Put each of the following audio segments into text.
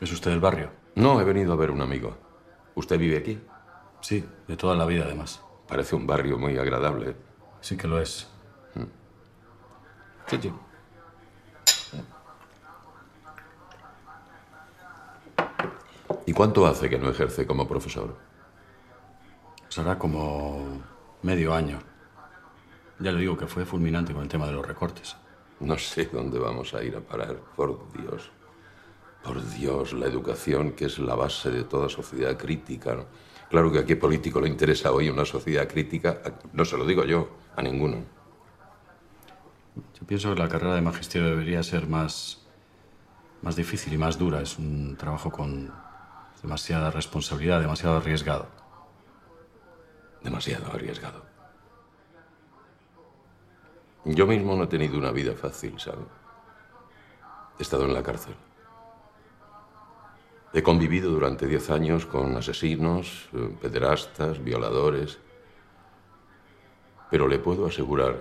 ¿Es usted del barrio? No, he venido a ver un amigo. ¿Usted vive aquí? Sí, de toda la vida además. Parece un barrio muy agradable. Sí que lo es. Sí, sí. ¿Y cuánto hace que no ejerce como profesor? Será como medio año. Ya le digo que fue fulminante con el tema de los recortes. No sé dónde vamos a ir a parar, por Dios. Por Dios, la educación, que es la base de toda sociedad crítica. ¿no? Claro que a qué político le interesa hoy una sociedad crítica, no se lo digo yo, a ninguno. Yo pienso que la carrera de magisterio debería ser más, más difícil y más dura. Es un trabajo con demasiada responsabilidad, demasiado arriesgado. Demasiado arriesgado. Yo mismo no he tenido una vida fácil, ¿sabe? He estado en la cárcel. He convivido durante diez años con asesinos, eh, pederastas, violadores. Pero le puedo asegurar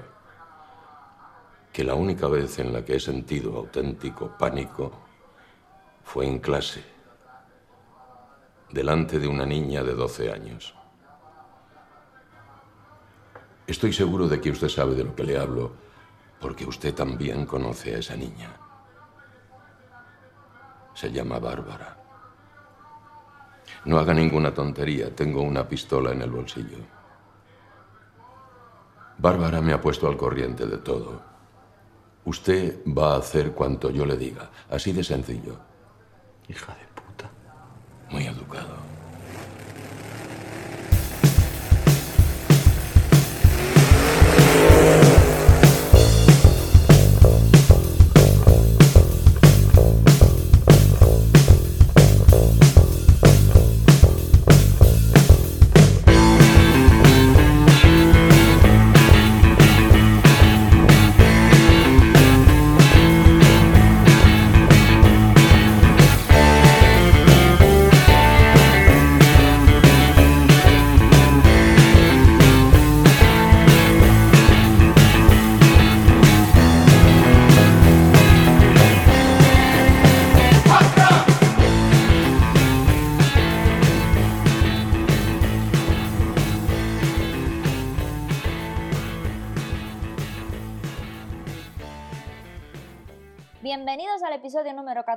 que la única vez en la que he sentido auténtico pánico fue en clase, delante de una niña de 12 años. Estoy seguro de que usted sabe de lo que le hablo, porque usted también conoce a esa niña. Se llama Bárbara. No haga ninguna tontería, tengo una pistola en el bolsillo. Bárbara me ha puesto al corriente de todo. Usted va a hacer cuanto yo le diga, así de sencillo. Hija de puta. Muy educado.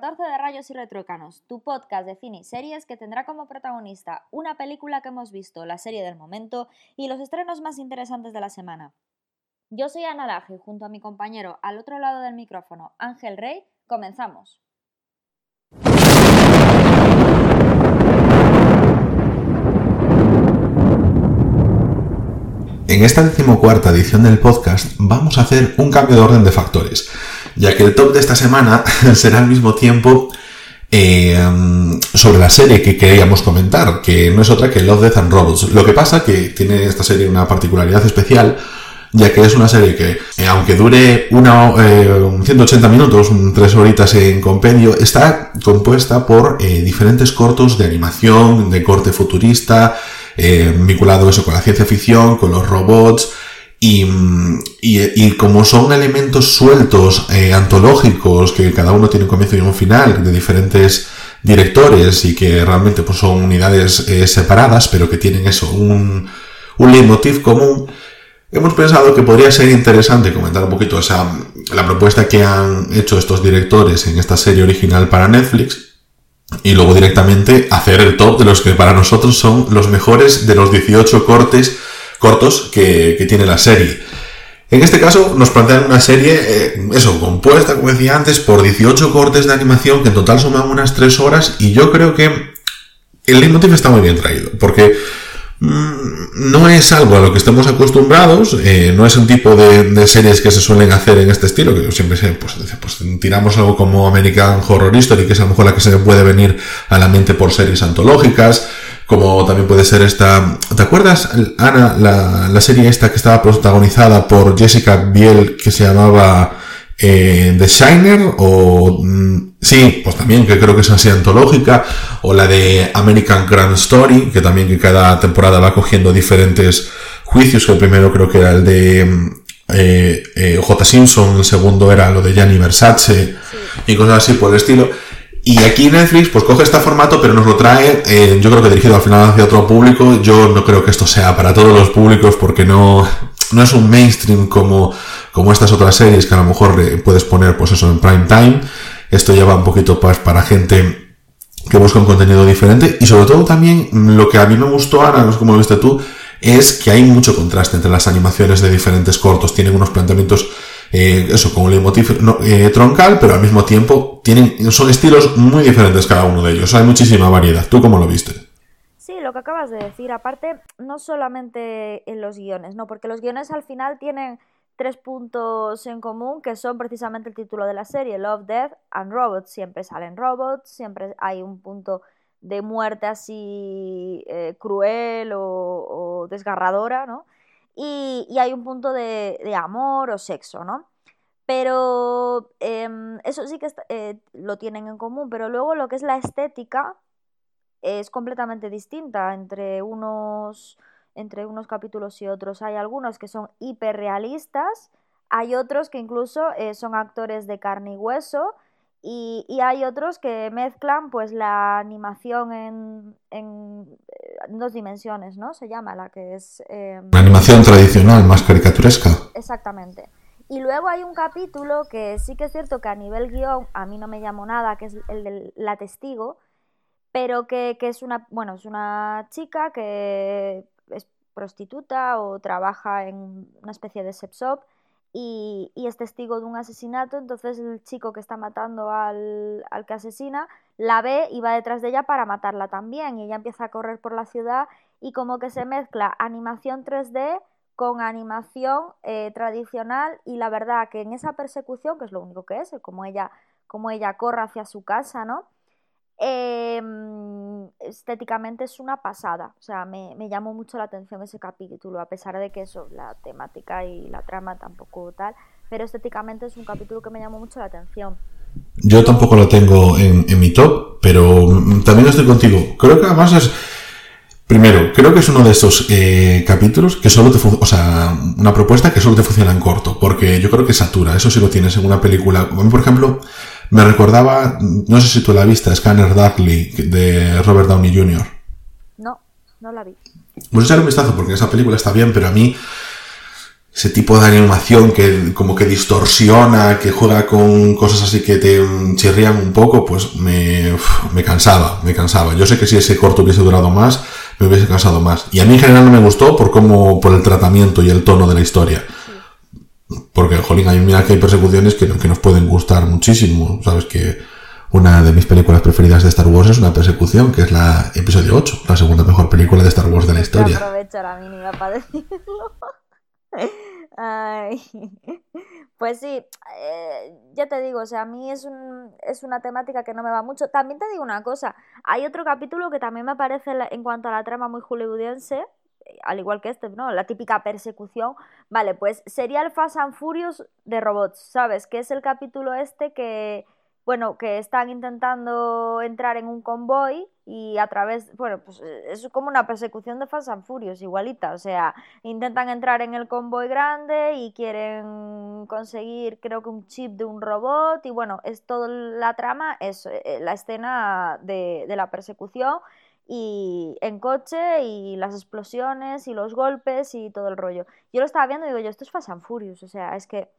14 de Rayos y Retruécanos, tu podcast de cine y series que tendrá como protagonista una película que hemos visto, la serie del momento y los estrenos más interesantes de la semana. Yo soy Ana Laje junto a mi compañero al otro lado del micrófono, Ángel Rey, comenzamos. En esta decimocuarta edición del podcast vamos a hacer un cambio de orden de factores, ya que el top de esta semana será al mismo tiempo eh, sobre la serie que queríamos comentar, que no es otra que Love, Death and Robots. Lo que pasa que tiene esta serie una particularidad especial, ya que es una serie que, eh, aunque dure una, eh, 180 minutos, tres horitas en compendio, está compuesta por eh, diferentes cortos de animación, de corte futurista, vinculado eso con la ciencia ficción, con los robots, y, y, y como son elementos sueltos, eh, antológicos, que cada uno tiene un comienzo y un final, de diferentes directores, y que realmente pues, son unidades eh, separadas, pero que tienen eso, un, un leitmotiv común, hemos pensado que podría ser interesante comentar un poquito esa, la propuesta que han hecho estos directores en esta serie original para Netflix, y luego directamente hacer el top de los que para nosotros son los mejores de los 18 cortes cortos que, tiene la serie. En este caso nos plantean una serie, eh, eso, compuesta, como decía antes, por 18 cortes de animación que en total suman unas 3 horas y yo creo que el leitmotiv está muy bien traído, porque mm, no es algo a lo que estemos acostumbrados, eh, no es un tipo de, series que se suelen hacer en este estilo, que siempre se, pues, pues, tiramos algo como American Horror Story, que es a lo mejor la que se puede venir a la mente por series antológicas, como también puede ser esta... ¿Te acuerdas, Ana, la, la serie esta que estaba protagonizada por Jessica Biel, que se llamaba eh, The Shiner? O... Mm, sí, pues también, que creo que es así antológica, o la de American Grand Story, que también que cada temporada va cogiendo diferentes juicios, que el primero creo que era el de eh, eh, J. Simpson, el segundo era lo de Gianni Versace, sí. y cosas así por el estilo. Y aquí Netflix pues coge este formato, pero nos lo trae, eh, yo creo que dirigido al final hacia otro público. Yo no creo que esto sea para todos los públicos porque no, no es un mainstream como, como estas otras series que a lo mejor eh, puedes poner pues eso en prime time. Esto ya va un poquito pues, para gente que busca un contenido diferente y sobre todo también lo que a mí me gustó, Ana, no sé cómo lo viste tú, es que hay mucho contraste entre las animaciones de diferentes cortos. Tienen unos planteamientos eh, eso, con un leitmotiv eh, troncal, pero al mismo tiempo tienen, son estilos muy diferentes cada uno de ellos. Hay muchísima variedad. ¿Tú cómo lo viste? Sí, lo que acabas de decir. Aparte, no solamente en los guiones, no, porque los guiones al final tienen tres puntos en común que son precisamente el título de la serie, Love, Death and Robots. Siempre salen robots, siempre hay un punto de muerte así eh, cruel o, desgarradora, ¿no? Y, hay un punto de, amor o sexo, ¿no? Pero em, eso sí que eh, lo tienen en común, pero luego lo que es la estética es completamente distinta entre unos, entre unos capítulos y otros. Hay algunos que son hiperrealistas, hay otros que incluso eh, son actores de carne y hueso, y, hay otros que mezclan pues la animación en, en, eh, dos dimensiones, ¿no? Se llama la que es... Em, la animación tradicional, más caricaturesca. Exactamente. Y luego hay un capítulo que sí que es cierto que a nivel guion a mí no me llamó nada, que es el de La Testigo, pero que, que es una, bueno, es una chica que es prostituta o trabaja en una especie de sex shop y, es testigo de un asesinato, entonces el chico que está matando al, que asesina la ve y va detrás de ella para matarla también y ella empieza a correr por la ciudad y como que se mezcla animación 3D con animación eh, tradicional y la verdad que en esa persecución, que es lo único que es, como ella, como ella corre hacia su casa, ¿no? Em, estéticamente es una pasada. O sea, me, llamó mucho la atención ese capítulo, a pesar de que eso, la temática y la trama tampoco tal, pero estéticamente es un capítulo que me llamó mucho la atención. Yo tampoco lo tengo en, mi top, pero también estoy contigo. Creo que además es... Primero, creo que es uno de esos eh, capítulos que solo te o sea, una propuesta que solo te funciona en corto, porque yo creo que satura, eso sí lo tienes en una película. por ejemplo, me recordaba, no sé si tú la viste, Scanner Darkly de Robert Downey Jr. No, no la vi. Pues echar un vistazo porque esa película está bien, pero a mí ese tipo de animación que como que distorsiona, que juega con cosas así que te chirrían un poco, pues me, me cansaba, me cansaba. Yo sé que si ese corto hubiese durado más, me hubiese cansado más. Y a mí en general no me gustó por cómo, por el tratamiento y el tono de la historia. Porque, jolín, hay, mira que hay persecuciones que, que nos pueden gustar muchísimo. Sabes que una de mis películas preferidas de Star Wars es una persecución, que es la episodio 8, la segunda mejor película de Star Wars de la historia. aprovechar a mí para decirlo. Ay. Pues sí, eh, ya te digo, o sea, a mí es, un, es una temática que no me va mucho. También te digo una cosa, hay otro capítulo que también me parece en cuanto a la trama muy hollywoodiense, al igual que este, ¿no? La típica persecución. Vale, pues sería el Fast and Furious de robots, ¿sabes? Que es el capítulo este que, bueno, que están intentando entrar en un convoy y a través, bueno, pues es como una persecución de Fast and Furious, igualita. O sea, intentan entrar en el convoy grande y quieren conseguir, creo que un chip de un robot y bueno, es toda la trama, es eh, la escena de, de la persecución y en coche y las explosiones y los golpes y todo el rollo. Yo lo estaba viendo y digo yo, esto es Fast and Furious, o sea, es que,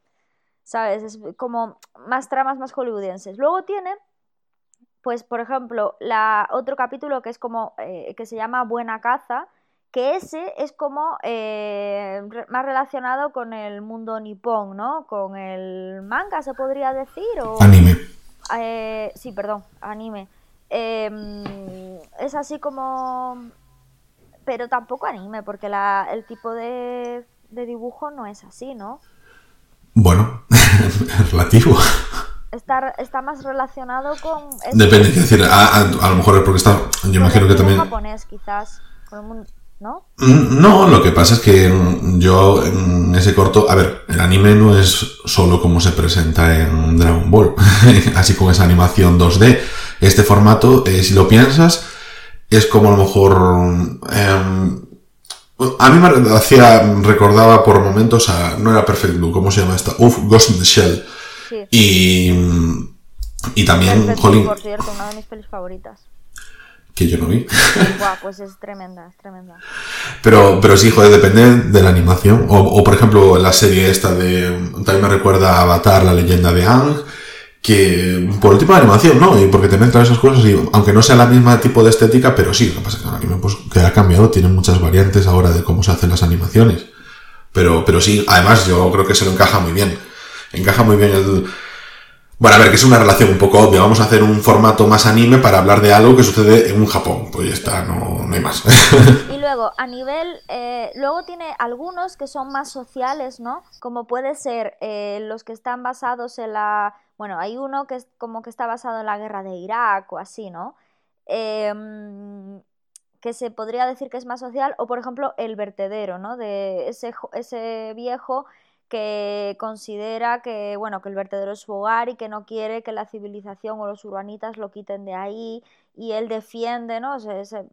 ¿sabes? Es como más tramas más hollywoodienses. Luego tiene, pues, por ejemplo, la, otro capítulo que es como, eh, que se llama Buena Caza, que ese es como eh, más relacionado con el mundo nipón, ¿no? Con el manga, se podría decir, o... Anime. Eh, sí, perdón, anime. Em, es así como... Pero tampoco anime, porque la, el tipo de, de dibujo no es así, ¿no? Bueno, es relativo. Está, está, más relacionado con... Depende, es decir, a, lo mejor es porque está... Yo imagino que también... japonés, quizás, ¿no? Mm, no, lo que pasa es que yo en ese corto... A ver, el anime no es solo como se presenta en Dragon Ball, así con esa animación 2D este formato, eh, si lo piensas, es como a lo mejor... Em, a mí me hacía, recordaba por momentos a... No era Perfect Blue, ¿cómo se llama esta? Uf, Ghost in the Shell. Y... Y también, Perfect jolín, Blue, por cierto, una de mis pelis favoritas. que yo no vi. Buah, pues es tremenda, es tremenda. Pero, pero sí, joder, depende de la animación. O, o, por ejemplo, la serie esta de. También me recuerda a Avatar, la leyenda de Ang. Que por el tipo de animación, ¿no? Y porque te mezclan esas cosas y aunque no sea la misma tipo de estética, pero sí, lo que pasa es que anime pues, que ha cambiado, tiene muchas variantes ahora de cómo se hacen las animaciones. Pero, pero sí, además yo creo que se lo encaja muy bien. Encaja muy bien el... Bueno, a ver, que es una relación un poco obvia. Vamos a hacer un formato más anime para hablar de algo que sucede en un Japón. Pues ya está, no, no hay más. Y luego, a nivel, eh, luego tiene algunos que son más sociales, ¿no? Como puede ser eh, los que están basados en la... Bueno, hay uno que es como que está basado en la guerra de Irak o así, ¿no? Em, que se podría decir que es más social, o por ejemplo el vertedero, ¿no? De ese, ese viejo que considera que, bueno, que el vertedero es su hogar y que no quiere que la civilización o los urbanitas lo quiten de ahí y él defiende, ¿no?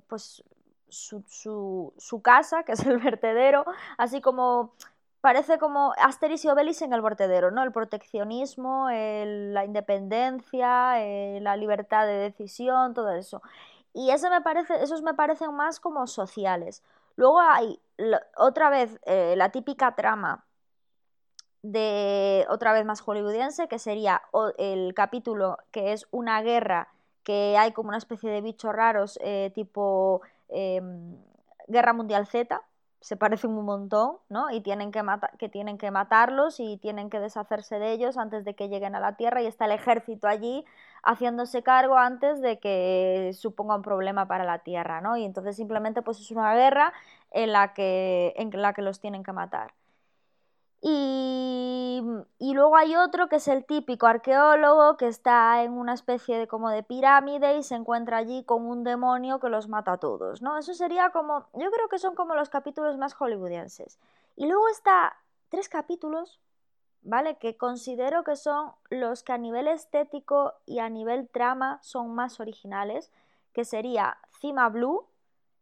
Pues su, su, casa, que es el vertedero, así como parece como Asterix y Obelix en el vertedero, ¿no? El proteccionismo, la independencia, eh, la libertad de decisión, todo eso. Y ese me parece, esos me parecen más como sociales. Luego hay otra vez eh, la típica trama de otra vez más hollywoodiense, que sería el capítulo que es una guerra que hay como una especie de bichos raros eh, tipo em, Guerra Mundial Z, se parecen un montón, ¿no? Y tienen que, que tienen que matarlos y tienen que deshacerse de ellos antes de que lleguen a la Tierra y está el ejército allí haciéndose cargo antes de que suponga un problema para la Tierra, ¿no? Y entonces simplemente pues es una guerra en la que, en la que los tienen que matar. Y, y luego hay otro que es el típico arqueólogo que está en una especie de como de pirámide y se encuentra allí con un demonio que los mata a todos, ¿no? Eso sería como, yo creo que son como los capítulos más hollywoodienses. Y luego está tres capítulos, ¿vale? Que considero que son los que a nivel estético y a nivel trama son más originales, que sería Cima Blue,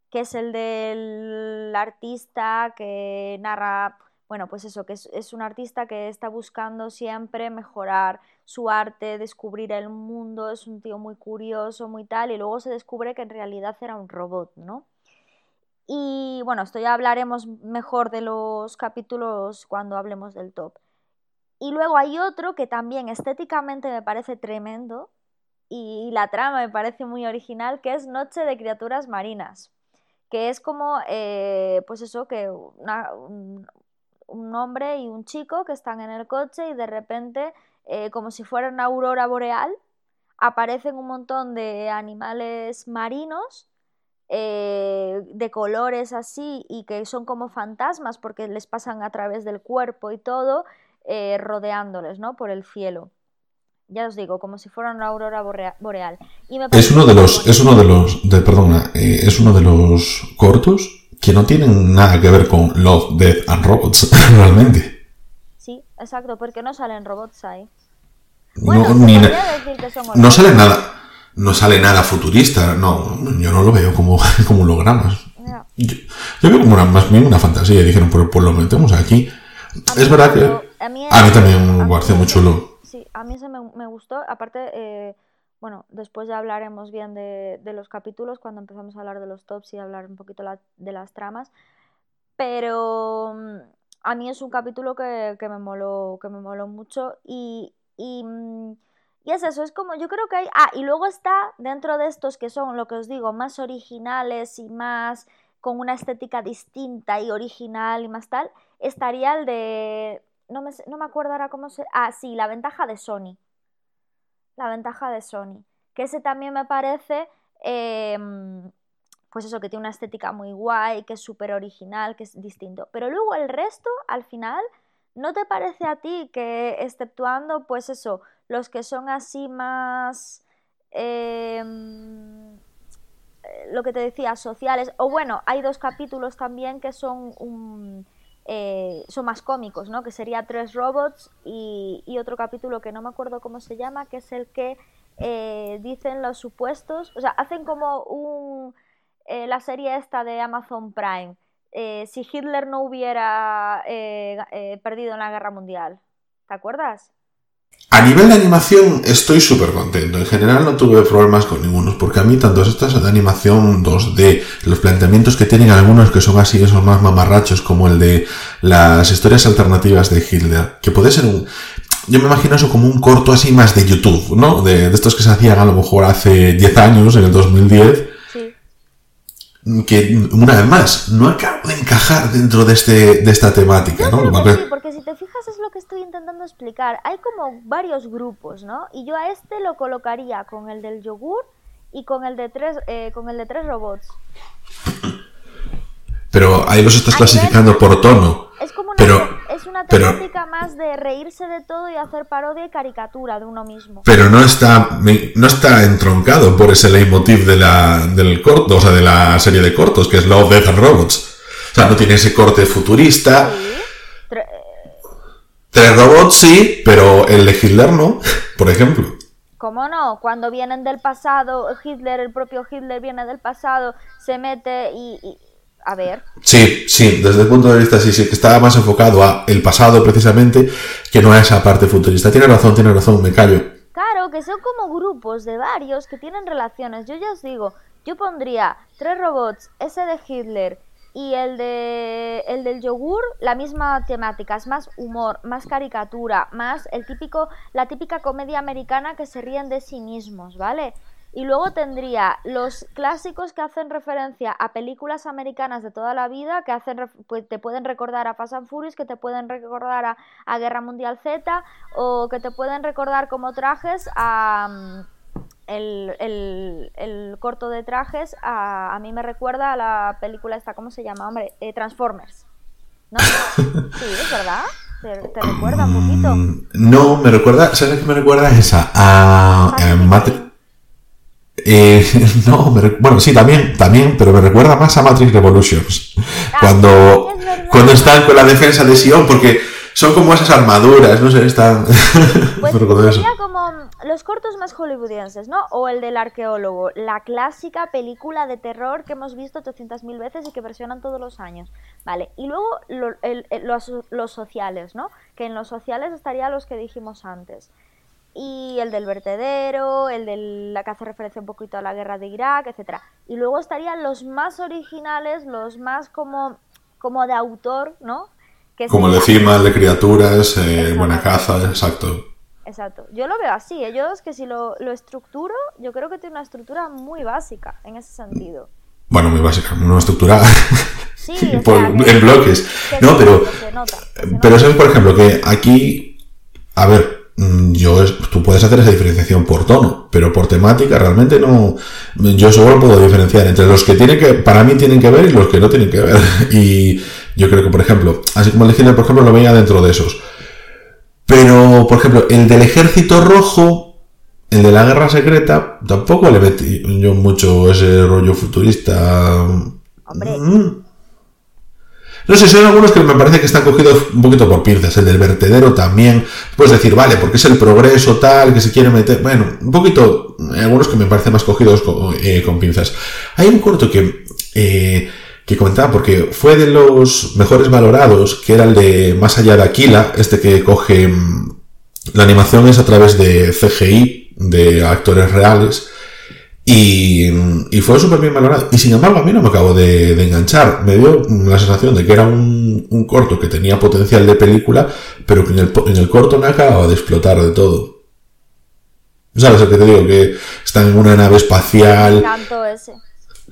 que es el del artista que narra bueno, pues eso, que es, es, un artista que está buscando siempre mejorar su arte, descubrir el mundo, es un tío muy curioso, muy tal, y luego se descubre que en realidad era un robot, ¿no? Y bueno, esto ya hablaremos mejor de los capítulos cuando hablemos del top. Y luego hay otro que también estéticamente me parece tremendo y la trama me parece muy original, que es Noche de Criaturas Marinas, que es como, eh, pues eso, que una, un, un hombre y un chico que están en el coche y de repente, eh, como si fuera una aurora boreal, aparecen un montón de animales marinos eh, de colores así y que son como fantasmas porque les pasan a través del cuerpo y todo, eh, rodeándoles ¿no? por el cielo. Ya os digo, como si fuera una aurora boreal. Y me es uno de los, es uno de los, de, perdona, eh, es uno de los cortos que no tienen nada que ver con Love, Death and Robots, realmente. Sí, exacto, porque no salen robots ahí. Bueno, no, ni no sale nada, no sale nada futurista, no, yo no lo veo como, como hologramas. Yo, yo, veo como una, más bien una fantasía, dijeron, pero pues lo metemos aquí. Es verdad que a mí, a mí también me parece muy chulo. Sí, a mí se me, me gustó, aparte... Eh, bueno, después ya hablaremos bien de, de, los capítulos cuando empezamos a hablar de los tops y hablar un poquito la, de las tramas. Pero mm, a mí es un capítulo que, que, me, moló, que me moló mucho y, y, y, es eso, es como yo creo que hay... Ah, y luego está dentro de estos que son, lo que os digo, más originales y más con una estética distinta y original y más tal, estaría el de... No me, no me acuerdo ahora cómo se... Ah, sí, la ventaja de Sony la ventaja de Sony. Que ese también me parece, eh, pues eso, que tiene una estética muy guay, que es súper original, que es distinto. Pero luego el resto, al final, ¿no te parece a ti que, exceptuando, pues eso, los que son así más... Eh, lo que te decía, sociales, o bueno, hay dos capítulos también que son un... Eh, son más cómicos, ¿no? Que sería Tres Robots y, otro capítulo que no me acuerdo cómo se llama, que es el que eh, dicen los supuestos, o sea, hacen como un, eh, la serie esta de Amazon Prime, si Hitler no hubiera perdido en la guerra mundial, ¿te acuerdas? A nivel de animación estoy súper contento. En general no tuve problemas con ninguno, porque a mí tanto estas de animación 2D, los planteamientos que tienen algunos que son así, esos más mamarrachos, como el de las historias alternativas de Hitler, que puede ser un... Yo me imagino eso como un corto así más de YouTube, ¿no? De, de estos que se hacían a lo mejor hace 10 años, en el 2010, Sí. Que una vez más no acabo de encajar dentro de, este, de esta temática, ¿no? sí, porque si te fijas es lo que estoy intentando explicar. Hay como varios grupos, ¿no? Y yo a este lo colocaría con el del yogur y con el de tres, eh, con el de tres robots. Pero ahí los estás clasificando por tono. Es como una, Pero- es una pero- temática más de reírse de todo y hacer parodia y caricatura de uno mismo. Pero no está, no está entroncado por ese leitmotiv de la, del corto, o sea, de la serie de cortos, que es Love, Death and Robots. O sea, no tiene ese corte futurista. Sí. Tre- Tres robots sí, pero el de Hitler no, por ejemplo. ¿Cómo no? Cuando vienen del pasado, Hitler, el propio Hitler viene del pasado, se mete y... y- a ver, Sí, sí, desde el punto de vista sí, sí, que estaba más enfocado a el pasado precisamente que no a esa parte futurista. Tiene razón, tiene razón, me callo. Claro, que son como grupos de varios que tienen relaciones. Yo ya os digo, yo pondría tres robots, ese de Hitler y el de el del yogur, la misma temática, es más humor, más caricatura, más el típico la típica comedia americana que se ríen de sí mismos, ¿vale? Y luego tendría los clásicos que hacen referencia a películas americanas de toda la vida, que hacen pues, te pueden recordar a Fast and Furious, que te pueden recordar a, a Guerra Mundial Z, o que te pueden recordar como trajes a mm, el, el- el corto de trajes, a, a mí me recuerda a la película esta, ¿cómo se llama? Hombre, eh, Transformers. ¿No? Sí, es verdad. Te, te recuerda un poquito. Mm, No, me recuerda, ¿sabes qué me recuerda esa? A. Eh, no, me bueno, sí, también, también, pero me recuerda más a Matrix Revolutions. Cuando, es verdad. cuando están con la defensa de Sion, porque son como esas armaduras, no sé, están... Pues sería como los cortos más hollywoodienses, ¿no? O el del arqueólogo, la clásica película de terror que hemos visto 800.000 veces y que versionan todos los años. Vale, y luego lo- el- el- los, los sociales, ¿no? Que en los sociales estarían los que dijimos antes. Y el del vertedero, el de la que hace referencia un poquito a la guerra de Irak, etcétera. Y luego estarían los más originales, los más como, como de autor, ¿no? Que Como el de Cima, el de criaturas, eh, buena caza, exacto. Exacto. Yo lo veo así. ¿eh? Yo es que si lo, lo estructuro, yo creo que tiene una estructura muy básica en ese sentido. Bueno, muy básica, una estructura Sí, o por- sea, que- en bloques. que No, se pero... nota, se nota, Pero sabes, por ejemplo, que aquí, a ver, yo, es- tú puedes hacer esa diferenciación por tono, pero por temática realmente no, yo solo puedo diferenciar entre los que tienen que, para mí tienen que ver y los que no tienen que ver. Y yo creo que, por ejemplo, así como el por ejemplo, lo veía dentro de esos. Pero, por ejemplo, el del ejército rojo, el de la guerra secreta, tampoco le metí yo mucho ese rollo futurista. Hombre. Mm. No sé, son algunos que me parece que están cogidos un poquito por pinzas. El del vertedero también. Puedes decir, vale, porque es el progreso tal, que se quiere meter. Bueno, un poquito. Algunos que me parecen más cogidos con, eh, con pinzas. Hay un corto que. eh, que comentaba, porque fue de los mejores valorados, que era el de Más allá de Aquila, este que coge. mm, La animación es a través de CGI, de actores reales. Y, y fue súper bien valorado. Y sin embargo, a mí no me acabo de, de enganchar. Me dio la sensación de que era un, un corto que tenía potencial de película, pero que en el, po- en el corto no acababa de explotar de todo. ¿Sabes lo que te digo? Que están en una nave Me espacial. encantó ese.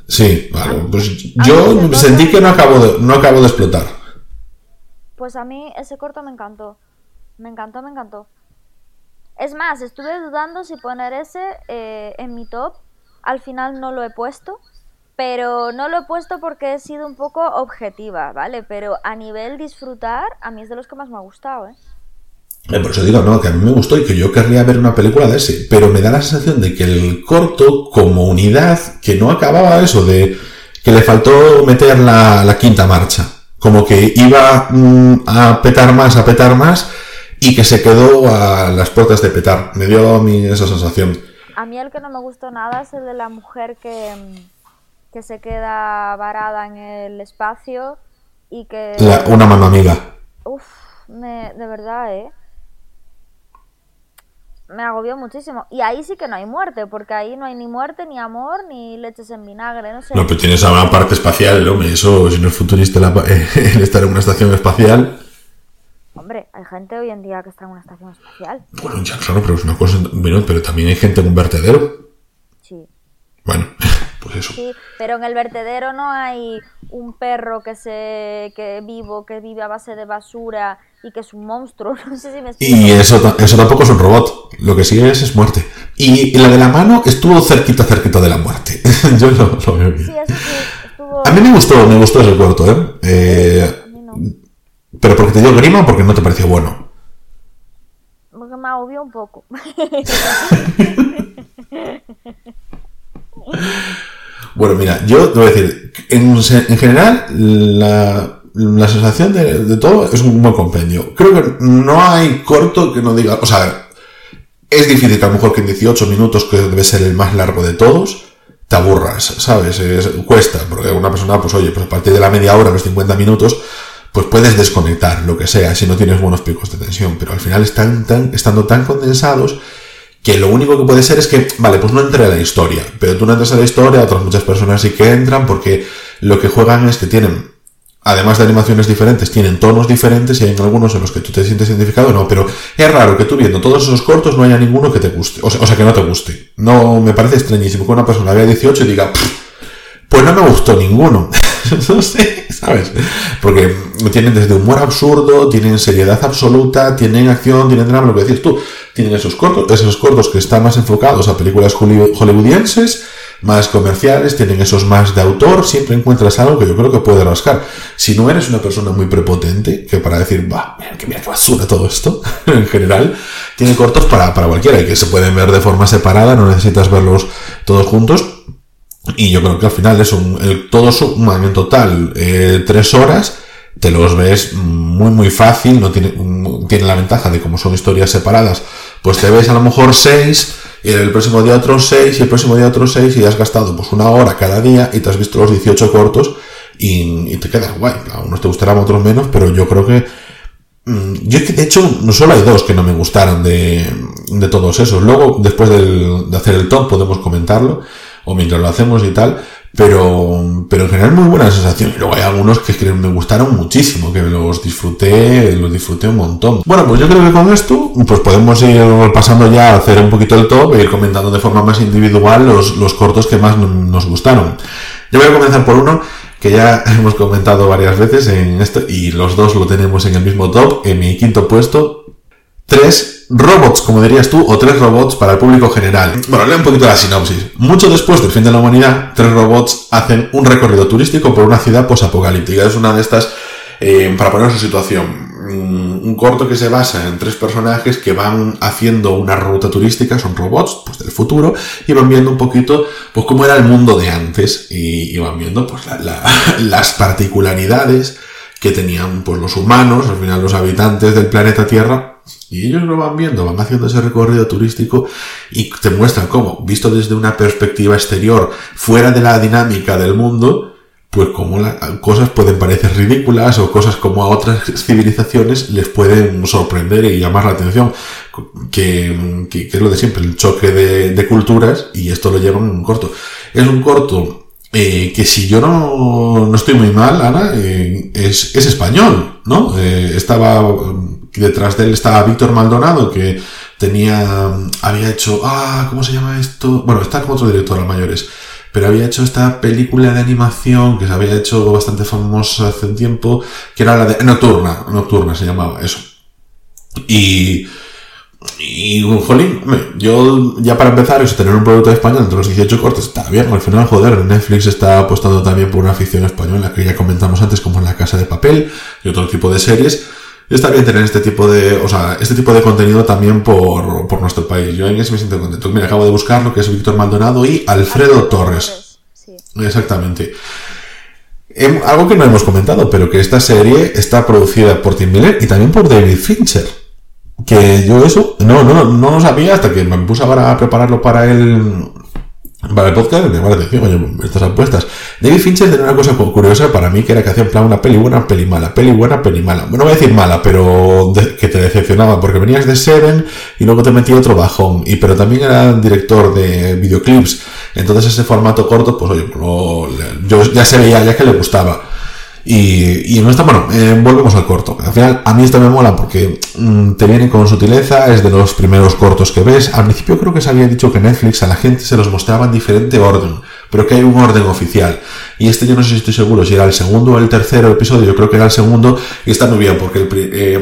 Sí, vale. Pues Ah, yo sentí que no acabo de, no acabo de explotar. Pues a mí ese corto me encantó. Me encantó, me encantó. Es más, estuve dudando si poner ese eh, en mi top. Al final no lo he puesto. Pero no lo he puesto porque he sido un poco objetiva, ¿vale? Pero a nivel disfrutar, a mí es de los que más me ha gustado, ¿eh? Eh, Por eso digo, no, que a mí me gustó y que yo querría ver una película de ese, pero me da la sensación de que el corto, como unidad, que no acababa eso, de que le faltó meter la, quinta marcha. Como que iba mm, a petar más, a petar más, y que se quedó a las puertas de petar. Me dio a mí esa sensación. A mí el que no me gustó nada es el de la mujer que, mm, que se queda varada en el espacio y que... La- una mano amiga. Uf, me, de verdad, ¿eh? me agobió muchísimo. Y ahí sí que no hay muerte, porque ahí no hay ni muerte, ni amor, ni leches en vinagre, no sé. No, pero tienes una parte espacial, hombre. Eso, si no es futurista la, el estar en una estación espacial. Hombre, hay gente hoy en día que está en una estación espacial. Bueno, ya claro, pero es una cosa. Bueno, pero también hay gente en un vertedero. Sí. Bueno, pues eso. Sí, pero en el vertedero no hay un perro que se que vivo, que vive a base de basura y que es un monstruo. No sé si me explico. Y eso, eso tampoco es un robot. Lo que sí es es muerte. Y, y la de la mano estuvo cerquita, cerquita de la muerte. Yo lo, lo veo bien. Sí, eso sí, estuvo... A mí me gustó, me gustó ese corto, ¿eh? Eh, pero porque te dio grima o porque no te pareció bueno. porque me agobió un poco. Bueno, mira, yo te voy a decir, en, en general, la, la sensación de, de todo es un buen compendio. Creo que no hay corto que no diga, o sea, es difícil que a lo mejor que en 18 minutos, que debe ser el más largo de todos, te aburras, ¿sabes? Es- cuesta, porque una persona, pues oye, pues a partir de la media hora, los 50 minutos, pues puedes desconectar, lo que sea, si no tienes buenos picos de tensión, pero al final están tan, estando tan condensados que lo único que puede ser es que, vale, pues no entre a la historia, pero tú no entras a la historia, otras muchas personas sí que entran porque lo que juegan es que tienen, además de animaciones diferentes, tienen tonos diferentes y hay algunos en los que tú te sientes identificado, no, pero es raro que tú viendo todos esos cortos no haya ninguno que te guste, o sea, o sea, que no te guste. No, me parece extrañísimo que una persona vea 18 y diga, "Pff, pues no me gustó ninguno. no sé, ¿sabes? Porque tienen desde humor absurdo, tienen seriedad absoluta, tienen acción, tienen drama, lo que decís tú. Tienen esos cortos, esos cortos que están más enfocados a películas holly- hollywoodienses, más comerciales, tienen esos más de autor, siempre encuentras algo que yo creo que puede rascar. Si no eres una persona muy prepotente, que para decir, va, mira, que mira qué basura todo esto, en general, tiene cortos para, para cualquiera y que se pueden ver de forma separada, no necesitas verlos todos juntos. Y yo creo que al final es un, todo suma en total eh, tres horas, te los ves muy muy fácil, no tiene, mm, tiene la ventaja de como son historias separadas, pues te ves a lo mejor seis, y el próximo día otros seis, y el próximo día otros seis, y has gastado pues una hora cada día, y te has visto los 18 cortos, y, y te quedas guay. A unos te gustarán, otros menos, pero yo creo que Mm, Yo, es que, de hecho, no solo hay dos que no me gustaron de, de todos esos. Luego, después del- de hacer el top, podemos comentarlo, o mientras lo hacemos y tal, pero, pero en general muy buena sensación. Y luego hay algunos que, me gustaron muchísimo, que los disfruté, los disfruté un montón. Bueno, pues yo creo que con esto, pues podemos ir pasando ya a hacer un poquito el top e ir comentando de forma más individual los, los cortos que más nos gustaron. Yo voy a comenzar por uno que ya hemos comentado varias veces en esto, y los dos lo tenemos en el mismo top, en mi quinto puesto. Tres robots, como dirías tú, o tres robots para el público general. Bueno, leo un poquito la sinopsis. Mucho después del fin de la humanidad, tres robots hacen un recorrido turístico por una ciudad posapocalíptica. Es una de estas, eh, para poner su situación, mm, un corto que se basa en tres personajes que van haciendo una ruta turística, son robots pues del futuro, y van viendo un poquito pues cómo era el mundo de antes, y, y van viendo pues la- la- las particularidades que tenían pues los humanos, al final los habitantes del planeta Tierra, y ellos lo van viendo, van haciendo ese recorrido turístico y te muestran cómo, visto desde una perspectiva exterior, fuera de la dinámica del mundo, pues como la- cosas pueden parecer ridículas o cosas como a otras civilizaciones les pueden sorprender y llamar la atención, que, que- es lo de siempre, el choque de, culturas y esto lo llevan en un corto. Es un corto eh, que si yo no, no estoy muy mal, Ana, eh, es, es español, ¿no? Eh, estaba, detrás de él estaba Víctor Maldonado, que tenía, había hecho, ah, ¿cómo se llama esto? Bueno, está con otro director a mayores, pero había hecho esta película de animación que se había hecho bastante famosa hace un tiempo, que era la de Nocturna, Nocturna se llamaba, eso. Y, y, jolín, yo ya para empezar, eso, tener un producto español entre los 18 cortes está bien. Al final, joder, Netflix está apostando también por una afición española que ya comentamos antes, como en La Casa de Papel y otro tipo de series. Está bien tener este tipo de, o sea, este tipo de contenido también por, por nuestro país. Yo en ese me siento contento. Mira, acabo de buscar lo que es Víctor Maldonado y Alfredo Torres. Sí. Exactamente. Em, algo que no hemos comentado, pero que esta serie está producida por Tim Miller y también por David Fincher. Que yo eso no, no, no lo sabía hasta que me puse ahora a prepararlo para el, Para el podcast me llama la atención, oye, estas apuestas. David Fincher tenía una cosa curiosa para mí, que era que hacía en plan una peli buena, peli mala, peli buena, peli mala. Bueno, no voy a decir mala, pero que te decepcionaba, porque venías de Seven y luego te metía otro bajón. Y pero también era director de videoclips. Entonces ese formato corto, pues oye, yo ya se veía ya que le gustaba. Y, y no está, bueno, eh, volvemos al corto. Al final, a mí esto me mola porque mm, te viene con sutileza, es de los primeros cortos que ves. Al principio creo que se había dicho que Netflix a la gente se los mostraba en diferente orden, pero que hay un orden oficial. Y este yo no sé si estoy seguro si era el segundo o el tercero episodio, yo creo que era el segundo, y está muy bien porque eh,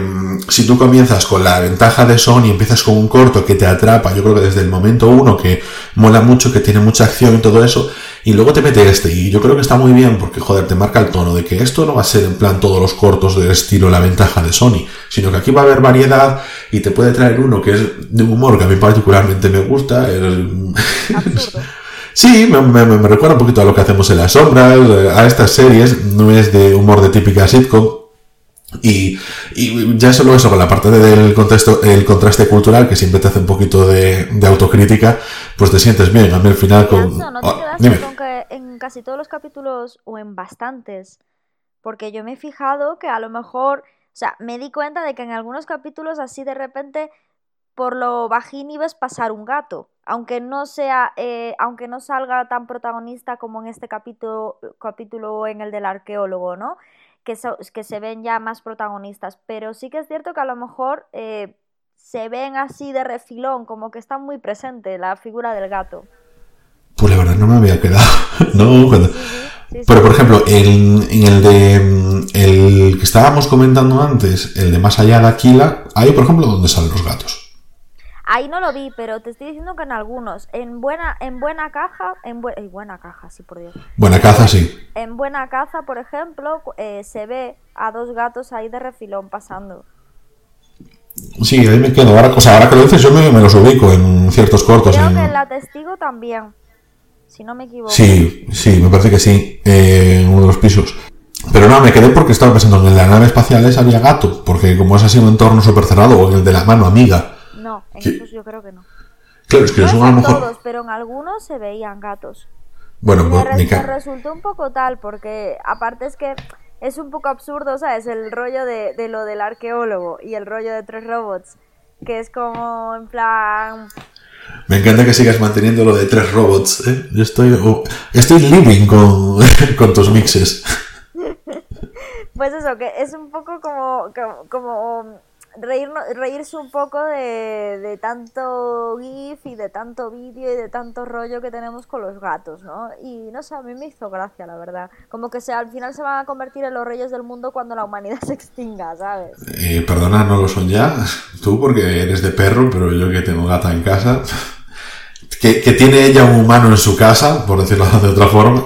si tú comienzas con la ventaja de Sony, empiezas con un corto que te atrapa, yo creo que desde el momento uno, que mola mucho, que tiene mucha acción y todo eso, y luego te mete este, y yo creo que está muy bien porque, joder, te marca el tono de que esto no va a ser en plan todos los cortos del estilo la ventaja de Sony, sino que aquí va a haber variedad y te puede traer uno que es de un humor que a mí particularmente me gusta. sí, me, me, recuerda un poquito a lo que hacemos en las sombras, a estas series, no es de humor de típica sitcom, y, y, ya solo eso, con la parte del contexto, el contraste cultural, que siempre te hace un poquito de, autocrítica, pues te sientes bien. A mí al final con... ¿No te ah, quedaste con en casi todos los capítulos, o en bastantes, porque yo me he fijado que a lo mejor, o sea, me di cuenta de que en algunos capítulos así de repente, por lo bajín ibas pasar un gato. Aunque no sea, eh, aunque no salga tan protagonista como en este capítulo, capítulo en el del arqueólogo, ¿no? que, que se ven ya más protagonistas, pero sí que es cierto que a lo mejor eh, se ven así de refilón, como que está muy presente la figura del gato. Pues la verdad no me había quedado. no, pero por ejemplo, en, el de el que estábamos comentando antes, el de más allá de Aquila, ahí por ejemplo donde salen los gatos. Ahí no lo vi, pero te estoy diciendo que en algunos. En buena, en buena caja, en buena caja, sí, por Dios. Buena caza, sí. En buena caza, por ejemplo, eh, se ve a dos gatos ahí de refilón pasando. Sí, ahí me quedo. Ahora, ahora que lo dices, yo me, los ubico en ciertos cortos. Creo que en la testigo también, si no me equivoco. Sí, sí, me parece que sí, eh, en uno de los pisos. Pero no, me quedé porque estaba pensando en la nave espacial esa había gato, porque como es así un entorno súper cerrado, o en el de la mano amiga, no, en estos yo creo que no. Claro, es que no son a lo mejor. todos, pero en algunos se veían gatos. Bueno, me, pues, me resultó un poco tal, porque aparte es que es un poco absurdo, ¿sabes? El rollo de, de lo del arqueólogo y el rollo de tres robots, que es como en plan. Me encanta que sigas manteniendo lo de tres robots. ¿eh? Estoy, estoy living con, con tus mixes. pues eso, que es un poco como, como reírse un poco de, tanto GIF y de tanto vídeo y de tanto rollo que tenemos con los gatos, ¿no? Y no sé, a mí me hizo gracia, la verdad. Como que se, al final se van a convertir en los reyes del mundo cuando la humanidad se extinga, ¿sabes? Eh, perdona, no lo son ya. Tú porque eres de perro, pero yo que tengo gata en casa. Que, que tiene ella un humano en su casa, por decirlo de otra forma.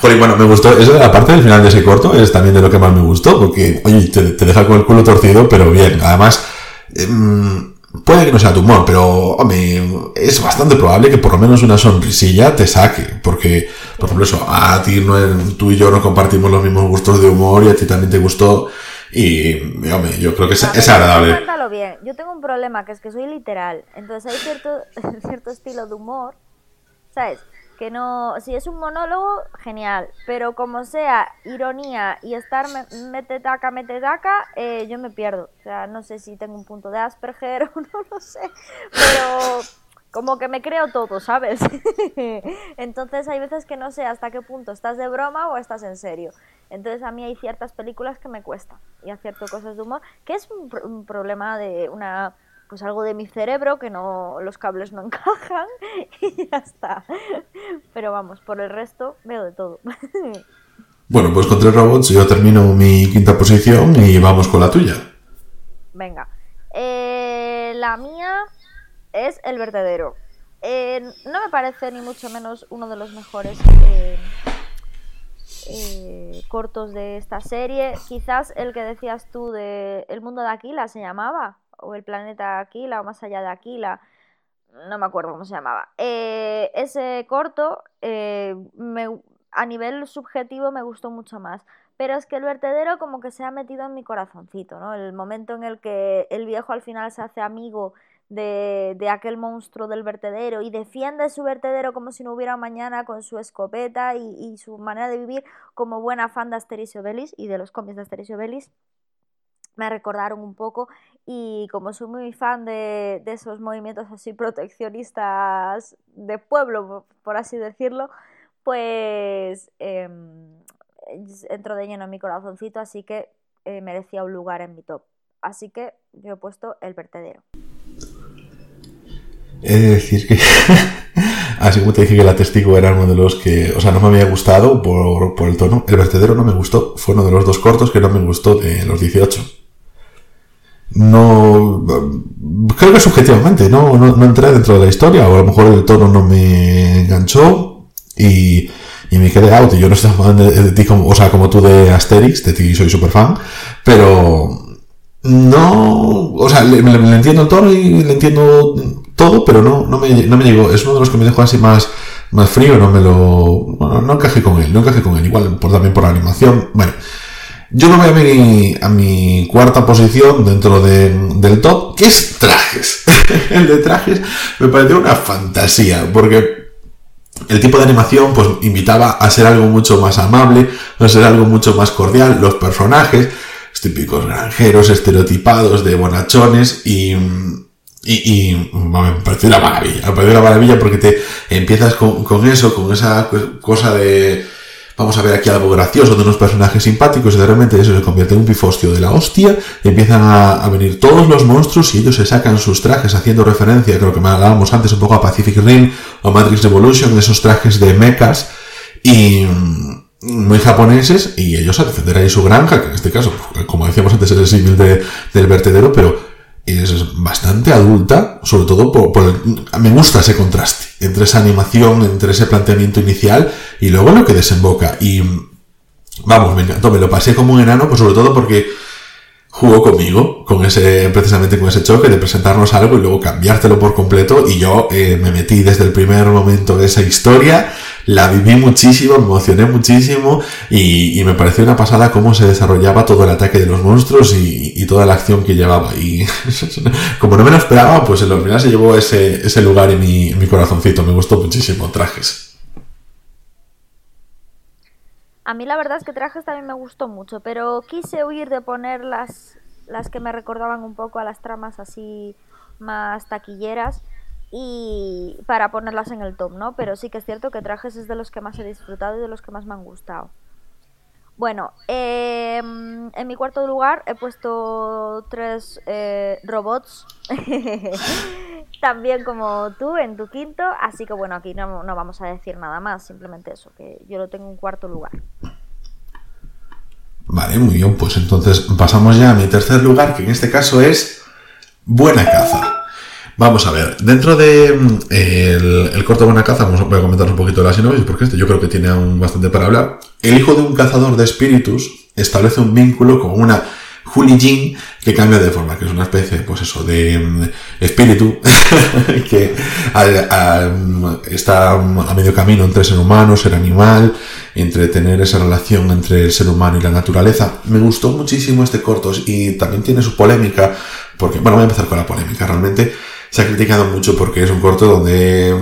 Joder, bueno, me gustó. Eso de la parte del final de ese corto es también de lo que más me gustó, porque, oye, te, deja con el culo torcido, pero bien. Además, em, puede que no sea tu humor, pero, hombre, es bastante probable que por lo menos una sonrisilla te saque, porque, por ejemplo, eso, a ti no, tú y yo no compartimos los mismos gustos de humor y a ti también te gustó. Y, hombre, yo creo que es, es agradable. bien. Yo tengo un problema, que es que soy literal. Entonces hay cierto, cierto estilo de humor, ¿sabes? Que no, si es un monólogo, genial, pero como sea ironía y estar mete taca, taca, eh, yo me pierdo. O sea, no sé si tengo un punto de Asperger o no lo sé, pero como que me creo todo, ¿sabes? Entonces hay veces que no sé hasta qué punto estás de broma o estás en serio. Entonces a mí hay ciertas películas que me cuestan y acierto cosas de humor, que es un problema de una pues algo de mi cerebro que no los cables no encajan y ya está. Pero vamos, por el resto veo de todo. Bueno, pues con tres robots yo termino mi quinta posición y vamos con la tuya. Venga. Eh, la mía es El Vertedero. Eh, no me parece ni mucho menos uno de los mejores eh, cortos de esta serie. Quizás el que decías tú de El mundo de Aquila se llamaba o el planeta Aquila o más allá de Aquila, no me acuerdo cómo se llamaba. Eh, ese corto eh, a nivel subjetivo me gustó mucho más. Pero es que el vertedero como que se ha metido en mi corazoncito, ¿no? El momento en el que el viejo al final se hace amigo de, de, aquel monstruo del vertedero y defiende su vertedero como si no hubiera mañana con su escopeta y, y su manera de vivir como buena fan de Asterix y Obelix y de los cómics de Asterix y Obelix me recordaron un poco y como soy muy fan de, esos movimientos así proteccionistas de pueblo, por así decirlo, pues eh, entró de lleno en mi corazoncito, así que eh, merecía un lugar en mi top. Así que yo he puesto el vertedero. He de decir que, así como te dije que la testigo era uno de los que, o sea, no me había gustado por, por el tono, el vertedero no me gustó, fue uno de los dos cortos que no me gustó de los 18 no creo que subjetivamente no, no, no, entré dentro de la historia o a lo mejor el tono no me enganchó y, y me quedé out. Y yo no estoy fan de, ti como, o sea como tú de Asterix de ti soy súper fan pero no o sea le, le, entiendo el tono y le entiendo todo pero no, no, me, no me llegó. Es uno de los que me dejó así más más frío no me lo no encajé con él no encajé con él. Igual por, también por la animación bueno yo no voy a mi, a mi cuarta posición dentro de, del top, que es trajes. el de trajes me pareció una fantasía, porque el tipo de animación pues invitaba a ser algo mucho más amable, a ser algo mucho más cordial, los personajes, típicos granjeros, estereotipados de bonachones y... Y, me pareció una maravilla, me pareció una maravilla porque te empiezas con eso, con esa cosa de, vamos a ver aquí algo gracioso de unos personajes simpáticos y de repente eso se convierte en un pifostio de la hostia empiezan a, venir todos los monstruos y ellos se sacan sus trajes haciendo referencia, creo que hablábamos antes un poco a Pacific Rim o Matrix Revolution, de esos trajes de mechas y mm, muy japoneses y ellos a defender ahí su granja, que en este caso, como decíamos antes, es el símil de, del vertedero, pero es bastante adulta, sobre todo por, el, me gusta ese contraste entre esa animación, entre ese planteamiento inicial y luego lo que desemboca. Y vamos, me encantó, me lo pasé como un enano, pues sobre todo porque jugó conmigo, con ese, precisamente con ese choque de presentarnos algo y luego cambiártelo por completo. Y yo eh, me metí desde el primer momento de esa historia, la viví muchísimo, me emocioné muchísimo y, me pareció una pasada cómo se desarrollaba todo el ataque de los monstruos y, toda la acción que llevaba. Y como no me lo esperaba, pues en los final se llevó ese, ese lugar en mi, mi corazoncito. Me gustó muchísimo, trajes. A mí la verdad es que trajes también me gustó mucho, pero quise huir de poner las, las que me recordaban un poco a las tramas así más taquilleras y para ponerlas en el top, ¿no? Pero sí que es cierto que trajes es de los que más he disfrutado y de los que más me han gustado. Bueno, eh, en mi cuarto lugar he puesto tres eh, robots, también como tú en tu quinto, así que bueno, aquí no, no, vamos a decir nada más, simplemente eso, que yo lo tengo en cuarto lugar. Vale, muy bien, pues entonces pasamos ya a mi tercer lugar, que en este caso es Buena Caza. Vamos a ver, dentro de mm, el, corto Buena Caza, vamos a comentar un poquito de la sinopsis, porque este yo creo que tiene aún bastante para hablar. El hijo de un cazador de espíritus establece un vínculo con una Juli Jin que cambia de forma, que es una especie, pues eso, de um, espíritu que a, está a medio camino entre ser humano, ser animal, entre tener esa relación entre el ser humano y la naturaleza. Me gustó muchísimo este corto y también tiene su polémica, porque, bueno, voy a empezar con la polémica, realmente se ha criticado mucho porque es un corto donde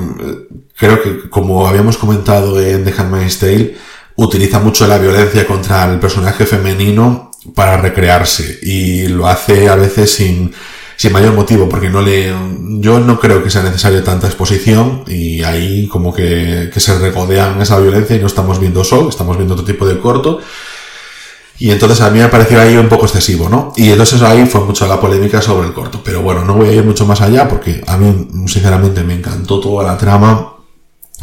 creo que, como habíamos comentado en The Handmaid's Tale, utiliza mucho la violencia contra el personaje femenino para recrearse y lo hace a veces sin, sin mayor motivo porque no le yo no creo que sea necesario tanta exposición y ahí como que, que se regodean esa violencia y no estamos viendo sol, estamos viendo otro tipo de corto y entonces a mí me pareció ahí un poco excesivo, ¿no? Y entonces ahí fue mucho la polémica sobre el corto. Pero bueno, no voy a ir mucho más allá porque a mí, sinceramente, me encantó toda la trama.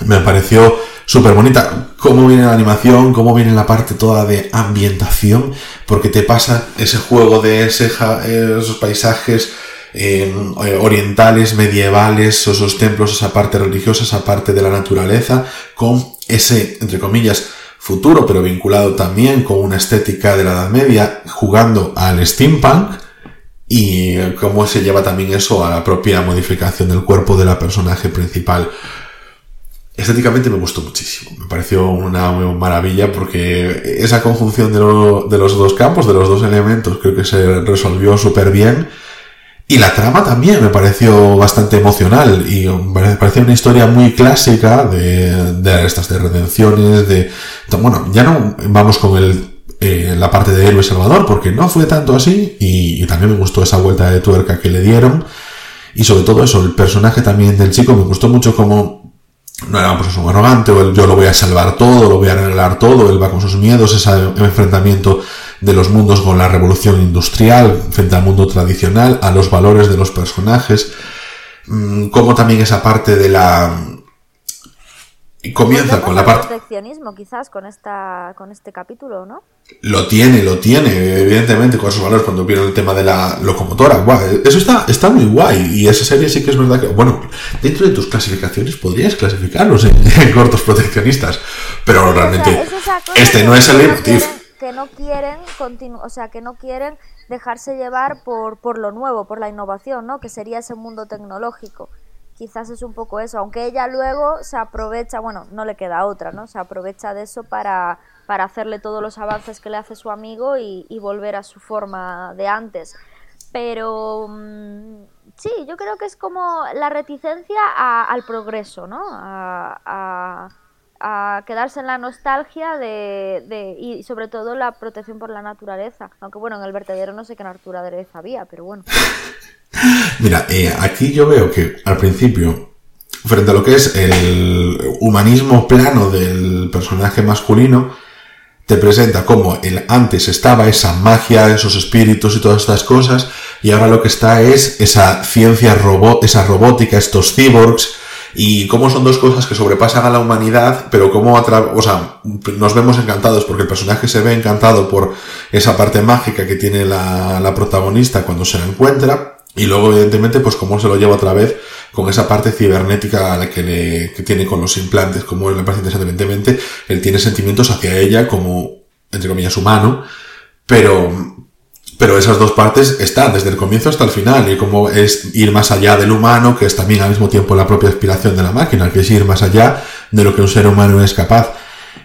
Me pareció súper bonita. Cómo viene la animación, cómo viene la parte toda de ambientación, porque te pasa ese juego de ese, esos paisajes eh, orientales, medievales, esos templos, esa parte religiosa, esa parte de la naturaleza, con ese, entre comillas, futuro, pero vinculado también con una estética de la Edad Media, jugando al steampunk y cómo se lleva también eso a la propia modificación del cuerpo de la personaje principal. Estéticamente me gustó muchísimo, me pareció una maravilla porque esa conjunción de, lo, de los dos campos, de los dos elementos, creo que se resolvió súper bien Y la trama también me pareció bastante emocional y me pareció una historia muy clásica de, de estas de redenciones, de... Bueno, ya no vamos con el, eh, la parte de héroe salvador porque no fue tanto así y, y también me gustó esa vuelta de tuerca que le dieron. Y sobre todo eso, el personaje también del chico me gustó mucho como no era pues un arrogante o el yo lo voy a salvar todo, lo voy a arreglar todo, él va con sus miedos, ese enfrentamiento de los mundos con la revolución industrial frente al mundo tradicional, a los valores de los personajes, mm, como también esa parte de la y comienza con la parte proteccionismo quizás con esta con este capítulo, ¿no? Lo tiene, lo tiene, evidentemente con esos valores cuando vieron el tema de la locomotora. eso está está muy guay y esa serie sí que es verdad que bueno, dentro de tus clasificaciones podrías clasificarlos en, cortos proteccionistas, pero realmente este no es el motivo que no quieren o sea, que no quieren dejarse llevar por, por lo nuevo, por la innovación, ¿no? Que sería ese mundo tecnológico. Quizás es un poco eso, aunque ella luego se aprovecha, bueno, no le queda otra, ¿no? Se aprovecha de eso para, para hacerle todos los avances que le hace su amigo y, volver a su forma de antes. Pero mm, sí, yo creo que es como la reticencia al progreso, ¿no? a a quedarse en la nostalgia de, y sobre todo la protección por la naturaleza. Aunque bueno, en el vertedero no sé qué naturaleza había, pero bueno. Mira, eh, aquí yo veo que al principio, frente a lo que es el humanismo plano del personaje masculino, te presenta como el antes estaba esa magia, esos espíritus y todas estas cosas, y ahora lo que está es esa ciencia robot, esa robótica, estos cyborgs, y cómo son dos cosas que sobrepasan a la humanidad, pero cómo o sea, nos vemos encantados porque el personaje se ve encantado por esa parte mágica que tiene la, protagonista cuando se la encuentra, y luego evidentemente pues cómo se lo lleva otra vez con esa parte cibernética que, le, que tiene con los implantes, como le parece interesante, evidentemente, él tiene sentimientos hacia ella como, entre comillas, humano, pero pero esas dos partes están desde el comienzo hasta el final y como es ir más allá del humano, que es también al mismo tiempo la propia aspiración de la máquina, que es ir más allá de lo que un ser humano es capaz.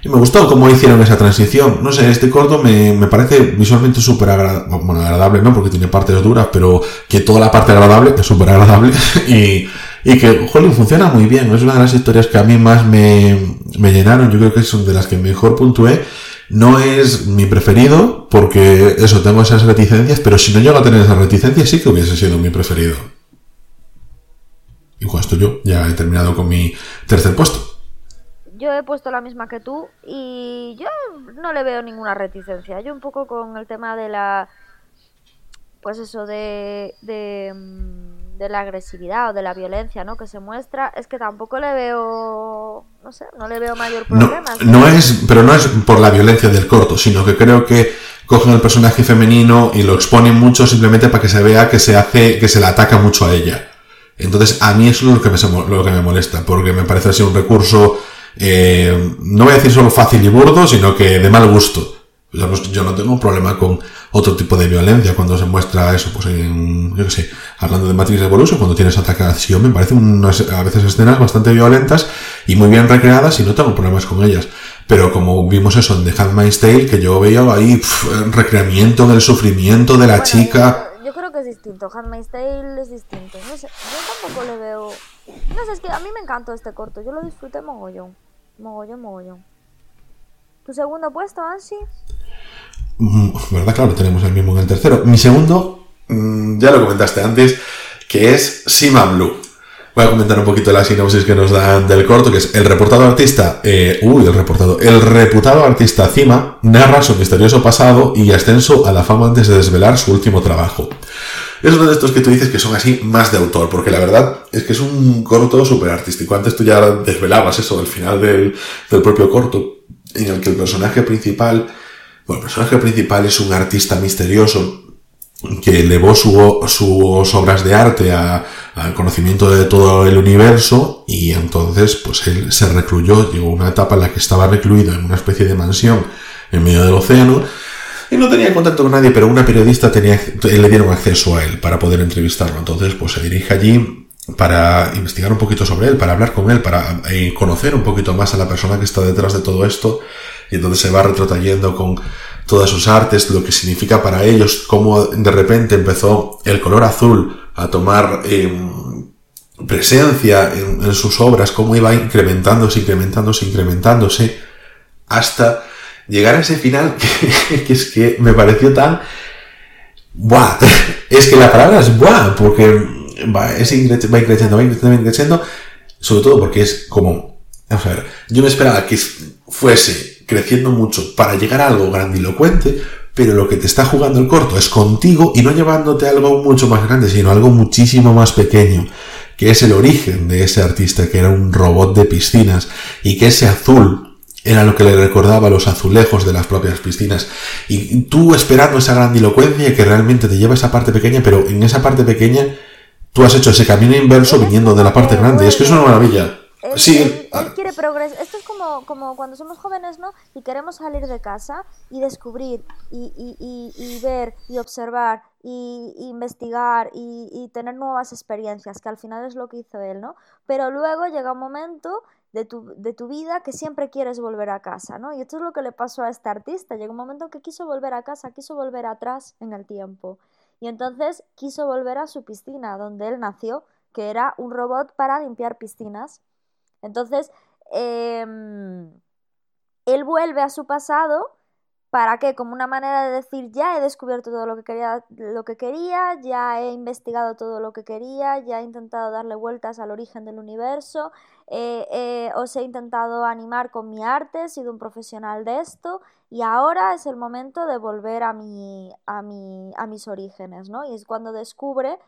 Y me gustó cómo hicieron esa transición. No sé, este corto me, me parece visualmente súper agradable. Bueno, agradable no, porque tiene partes duras, pero que toda la parte agradable es súper agradable. y, que, jolín, funciona muy bien. Es una de las historias que a mí más me, me llenaron. Yo creo que es una de las que mejor puntué. No es mi preferido, porque eso, tengo esas reticencias, pero si no llego a tener esas reticencias, sí que hubiese sido mi preferido. Y con yo ya he terminado con mi tercer puesto. Yo he puesto la misma que tú y yo no le veo ninguna reticencia. Yo un poco con el tema de la... Pues eso, de... de mm, de la agresividad o de la violencia ¿no? que se muestra, es que tampoco le veo, no sé, no le veo mayor problema. No, es, pero no es por la violencia del corto, sino que creo que cogen el personaje femenino y lo exponen mucho simplemente para que se vea que se hace, que se le ataca mucho a ella. Entonces, a mí eso es lo que me, lo que me molesta, porque me parece así un recurso, eh, no voy a decir solo fácil y burdo, sino que de mal gusto. Yo no tengo un problema con otro tipo de violencia cuando se muestra eso, pues en, yo qué sé, hablando de Matrix Revolution, cuando tienes atacación, me parecen unas, a veces escenas bastante violentas y muy bien recreadas y no tengo problemas con ellas. Pero como vimos eso en The Handmaid's Tale, que yo veía ahí recreamiento del sufrimiento de la chica. Yo, creo que es distinto, Handmaid's Tale es distinto. No sé, yo tampoco le veo... No sé, es que a mí me encantó este corto, yo lo disfruté mogollón, mogollón, mogollón. ¿Tu segundo puesto, Ansi? Mm, ¿Verdad? Claro, tenemos el mismo en el tercero. Mi segundo, mm, ya lo comentaste antes, que es Sima Blue. Voy a comentar un poquito la sinopsis que nos dan del corto, que es el reportado artista, eh, uy, el reportado, el reputado artista Cima narra su misterioso pasado y ascenso a la fama antes de desvelar su último trabajo. Es uno de estos que tú dices que son así más de autor, porque la verdad es que es un corto súper artístico. Antes tú ya desvelabas eso al final del, del propio corto, en el que el personaje principal, bueno, el personaje principal es un artista misterioso que elevó su, sus obras de arte al conocimiento de todo el universo y entonces pues él se recluyó, llegó a una etapa en la que estaba recluido en una especie de mansión en medio del océano y no tenía contacto con nadie, pero una periodista tenía, le dieron acceso a él para poder entrevistarlo. Entonces, pues se dirige allí para investigar un poquito sobre él, para hablar con él, para eh, conocer un poquito más a la persona que está detrás de todo esto, y entonces se va retrotrayendo con todas sus artes, lo que significa para ellos, cómo de repente empezó el color azul a tomar em, presencia en, sus obras, cómo iba incrementándose, incrementándose, incrementándose, hasta llegar a ese final que, es que me pareció tan... ¡Buah! Es que la palabra es ¡buah! Porque va, es va increciendo, va increciendo, va sobre todo porque es como... Vamos a ver, yo me esperaba que fuese creciendo mucho para llegar a algo grandilocuente, pero lo que te está jugando el corto es contigo y no llevándote a algo mucho más grande, sino algo muchísimo más pequeño, que es el origen de ese artista, que era un robot de piscinas, y que ese azul era lo que le recordaba los azulejos de las propias piscinas. Y tú esperando esa grandilocuencia que realmente te lleva a esa parte pequeña, pero en esa parte pequeña tú has hecho ese camino inverso viniendo de la parte grande. Es que es una maravilla. Sí, él, quiere progresar. Esto es como, como cuando somos jóvenes, ¿no? Y queremos salir de casa y descubrir y, y, y, ver y observar y, investigar y, tener nuevas experiencias, que al final es lo que hizo él, ¿no? Pero luego llega un momento de tu, de tu vida que siempre quieres volver a casa, ¿no? Y esto es lo que le pasó a este artista. Llegó un momento que quiso volver a casa, quiso volver atrás en el tiempo. Y entonces quiso volver a su piscina, donde él nació, que era un robot para limpiar piscinas. Entonces, em, él vuelve a su pasado ¿Para qué? Como una manera de decir, ya he descubierto todo lo que quería, lo que quería, ya he investigado todo lo que quería, ya he intentado darle vueltas al origen del universo, os he intentado animar con mi arte, he sido un profesional de esto y ahora es el momento de volver a, mi, a, mi, a mis orígenes, ¿no? Y es cuando descubre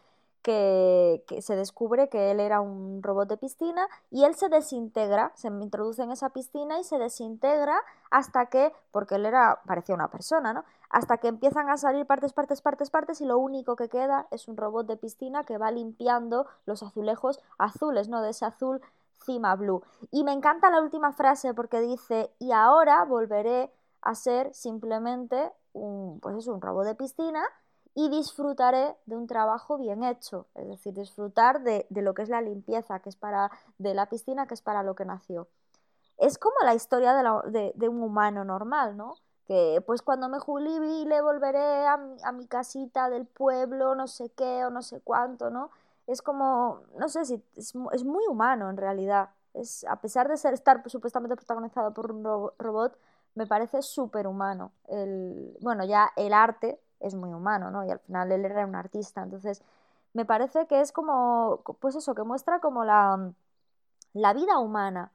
que, se descubre que él era un robot de piscina y él se desintegra, se introduce en esa piscina y se desintegra hasta que, porque él era, parecía una persona, ¿no? Hasta que empiezan a salir partes, partes, partes, partes y lo único que queda es un robot de piscina que va limpiando los azulejos azules, ¿no? De ese azul cima blue. Y me encanta la última frase porque dice, y ahora volveré a ser simplemente un, pues es un robot de piscina y disfrutaré de un trabajo bien hecho, es decir, disfrutar de, lo que es la limpieza, que es para de la piscina, que es para lo que nació. Es como la historia de, un humano normal, ¿no? Que pues cuando me jubile volveré a mi, a mi, casita del pueblo, no sé qué o no sé cuánto, ¿no? Es como, no sé si es, muy humano en realidad. Es, a pesar de ser, estar supuestamente protagonizado por un robot, me parece súper humano. Bueno, ya el arte es muy humano, ¿no? Y al final él era un artista, entonces me parece que es como, pues eso, que muestra como la, la vida humana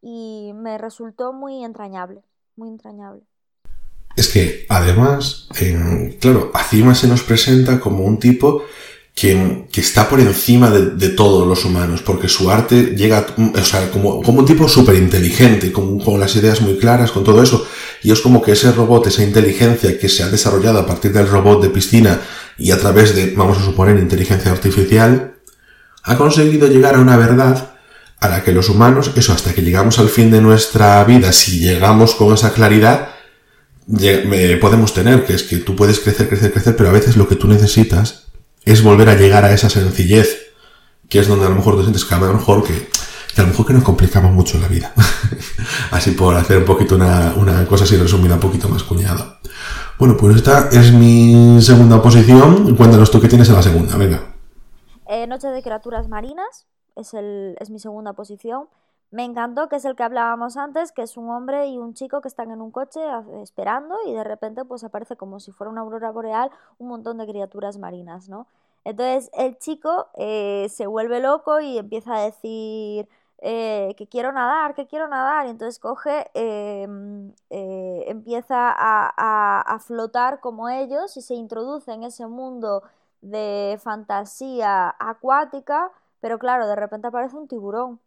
y me resultó muy entrañable, muy entrañable. Es que además, claro, Acima se nos presenta como un tipo que, que está por encima de, todos los humanos, porque su arte llega, o sea, como, como un tipo súper inteligente, con, con, las ideas muy claras, con todo eso, y es como que ese robot, esa inteligencia que se ha desarrollado a partir del robot de piscina y a través de, vamos a suponer, inteligencia artificial, ha conseguido llegar a una verdad a la que los humanos, eso hasta que llegamos al fin de nuestra vida, si llegamos con esa claridad, podemos tener, que es que tú puedes crecer, crecer, crecer, pero a veces lo que tú necesitas es volver a llegar a esa sencillez, que es donde a lo mejor te sientes que a lo mejor que, a lo mejor que nos complicamos mucho la vida. así por hacer un poquito una, una cosa así resumida, un poquito más cuñada. Bueno, pues esta es mi segunda posición. Cuéntanos tú qué tienes en la segunda, venga. Eh, Noche de criaturas marinas es, el, es mi segunda posición. Me encantó, que es el que hablábamos antes, que es un hombre y un chico que están en un coche esperando y de repente pues aparece como si fuera una aurora boreal un montón de criaturas marinas, ¿no? Entonces el chico eh, se vuelve loco y empieza a decir eh, que quiero nadar, que quiero nadar, y entonces coge, em, eh, empieza a, a flotar como ellos y se introduce en ese mundo de fantasía acuática, pero claro, de repente aparece un tiburón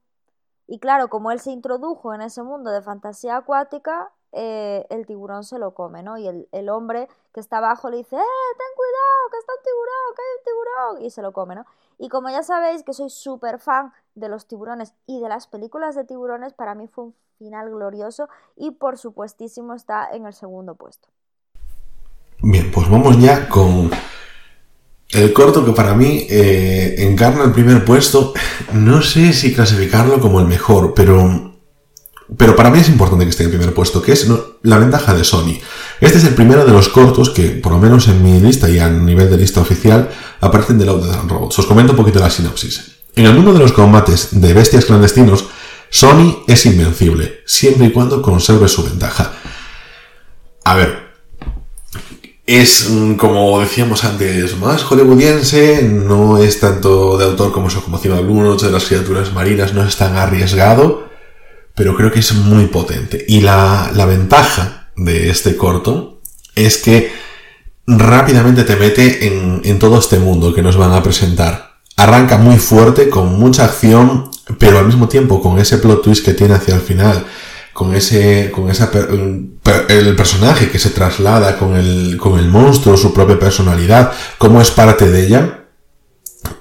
y claro, como él se introdujo en ese mundo de fantasía acuática, eh, el tiburón se lo come, ¿no? Y el, hombre que está abajo le dice, ¡eh, ten cuidado, que está un tiburón, que hay un tiburón! Y se lo come, ¿no? Y como ya sabéis que soy súper fan de los tiburones y de las películas de tiburones, para mí fue un final glorioso y por supuestísimo está en el segundo puesto. Bien, pues vamos ya con el corto que para mí eh, encarna el primer puesto, no sé si clasificarlo como el mejor, pero pero para mí es importante que esté en el primer puesto, que es la ventaja de Sony. Este es el primero de los cortos que, por lo menos en mi lista y a nivel de lista oficial, aparecen de Love, and Robots. Os comento un poquito la sinopsis. En el mundo de los combates de bestias clandestinos, Sony es invencible, siempre y cuando conserve su ventaja. A ver, es, mm, como decíamos antes, más hollywoodiense, no es tanto de autor como eso, como Cima Blue, de las criaturas marinas, no es tan arriesgado, pero creo que es muy potente. Y la, ventaja de este corto es que rápidamente te mete en, en todo este mundo que nos van a presentar. Arranca muy fuerte, con mucha acción, pero al mismo tiempo con ese plot twist que tiene hacia el final con ese, con esa, el personaje que se traslada con el, con el monstruo, su propia personalidad, cómo es parte de ella,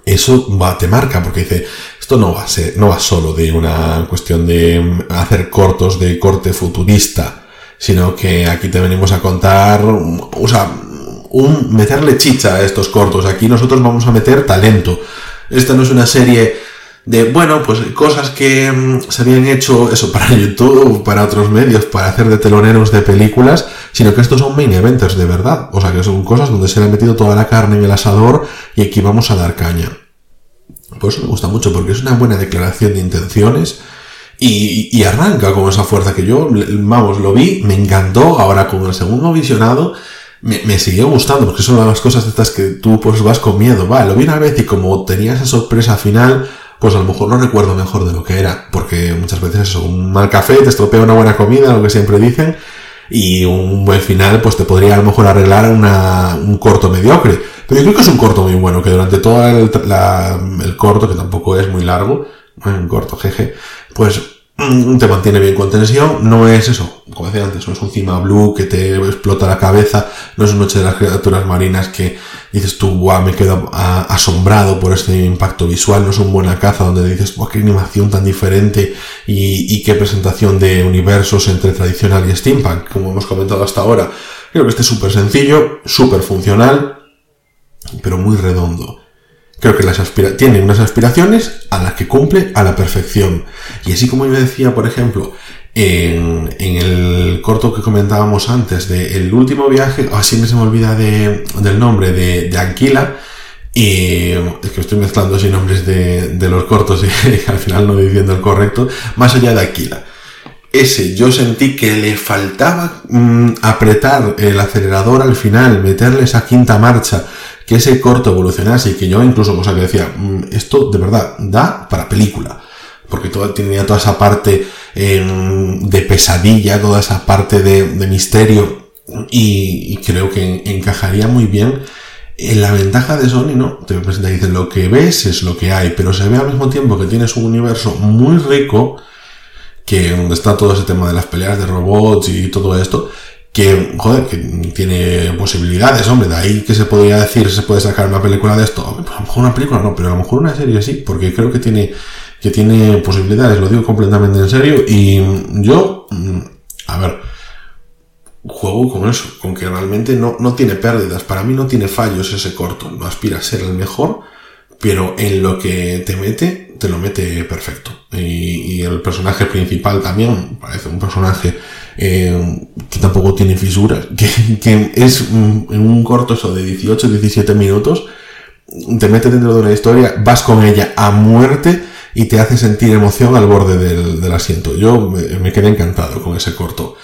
eso te marca, porque dice, esto no va a ser, no va solo de una cuestión de hacer cortos de corte futurista, sino que aquí te venimos a contar, o sea, un, meterle chicha a estos cortos. Aquí nosotros vamos a meter talento. Esta no es una serie de, bueno, pues cosas que mm, se habían hecho eso para YouTube, para otros medios, para hacer de teloneros de películas, sino que estos son main events de verdad. O sea, que son cosas donde se le ha metido toda la carne en el asador y aquí vamos a dar caña. Por eso me gusta mucho, porque es una buena declaración de intenciones y, arranca con esa fuerza que yo, vamos, lo vi, me encantó, ahora con el segundo visionado, me, me, siguió gustando, porque son las cosas estas que tú pues vas con miedo. Va, lo vi una vez y como tenía esa sorpresa final, pues a lo mejor no recuerdo mejor de lo que era, porque muchas veces eso, un mal café te estropea una buena comida, lo que siempre dicen, y un buen final pues te podría a lo mejor arreglar una, un corto mediocre. Pero yo creo que es un corto muy bueno, que durante todo el, el corto, que tampoco es muy largo, un corto jeje, pues te mantiene bien con tensión, no es eso, como decía antes, no es un cima blue que te explota la cabeza, no es noche de las criaturas marinas que dices tú, guau, me quedo asombrado por este impacto visual, no es un buena caza donde dices, guau, qué animación tan diferente y, y qué presentación de universos entre tradicional y steampunk, como hemos comentado hasta ahora. Creo que este es súper sencillo, súper funcional, pero muy redondo. Creo que las tiene unas aspiraciones a las que cumple a la perfección. Y así como yo decía, por ejemplo, en, el corto que comentábamos antes de último viaje, así me se me olvida de, del nombre, de, de Anquila, y es que estoy mezclando así nombres de, de los cortos y, al final no diciendo el correcto, más allá de Aquila. Ese yo sentí que le faltaba mm, apretar el acelerador al final, meterle esa quinta marcha, que ese corto evolucionase y que yo incluso cosa que decía, mm, esto de verdad da para película. Porque todo, tenía toda esa parte em, de pesadilla, toda esa parte de, misterio y, creo que encajaría muy bien. En la ventaja de Sony, ¿no? Te presenta y dice, lo que ves es lo que hay, pero se ve al mismo tiempo que tienes un universo muy rico, que donde está todo ese tema de las peleas de robots y todo esto, que, joder, que tiene posibilidades, hombre, de ahí que se podría decir, se puede sacar una película de esto, a lo mejor una película no, pero a lo mejor una serie sí, porque creo que tiene, que tiene posibilidades, lo digo completamente en serio, y yo, mm, a ver, juego con eso, con que realmente no, no tiene pérdidas, para mí no tiene fallos ese corto, no aspira a ser el mejor, pero en lo que te mete, te lo mete perfecto. Y, y el personaje principal también parece un personaje eh, que tampoco tiene fisuras, que, es en un corto eso de 18-17 minutos, te mete dentro de una historia, vas con ella a muerte y te hace sentir emoción al borde del, asiento. Yo me, quedé encantado con ese corto.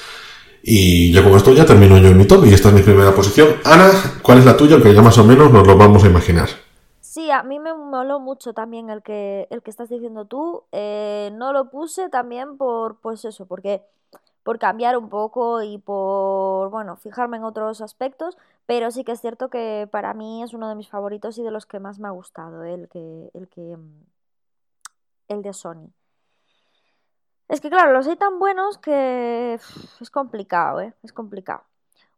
Y ya con esto ya termino yo en mi top y esta es mi primera posición. Ana, ¿cuál es la tuya? Que ya más o menos nos lo vamos a imaginar. Sí, a mí me moló mucho también el que, el que estás diciendo tú. Eh, no lo puse también por, pues eso, porque por cambiar un poco y por, bueno, fijarme en otros aspectos, pero sí que es cierto que para mí es uno de mis favoritos y de los que más me ha gustado, el que, el que, mm, el de Sony. Es que claro, los hay tan buenos que es complicado, ¿eh? Es complicado.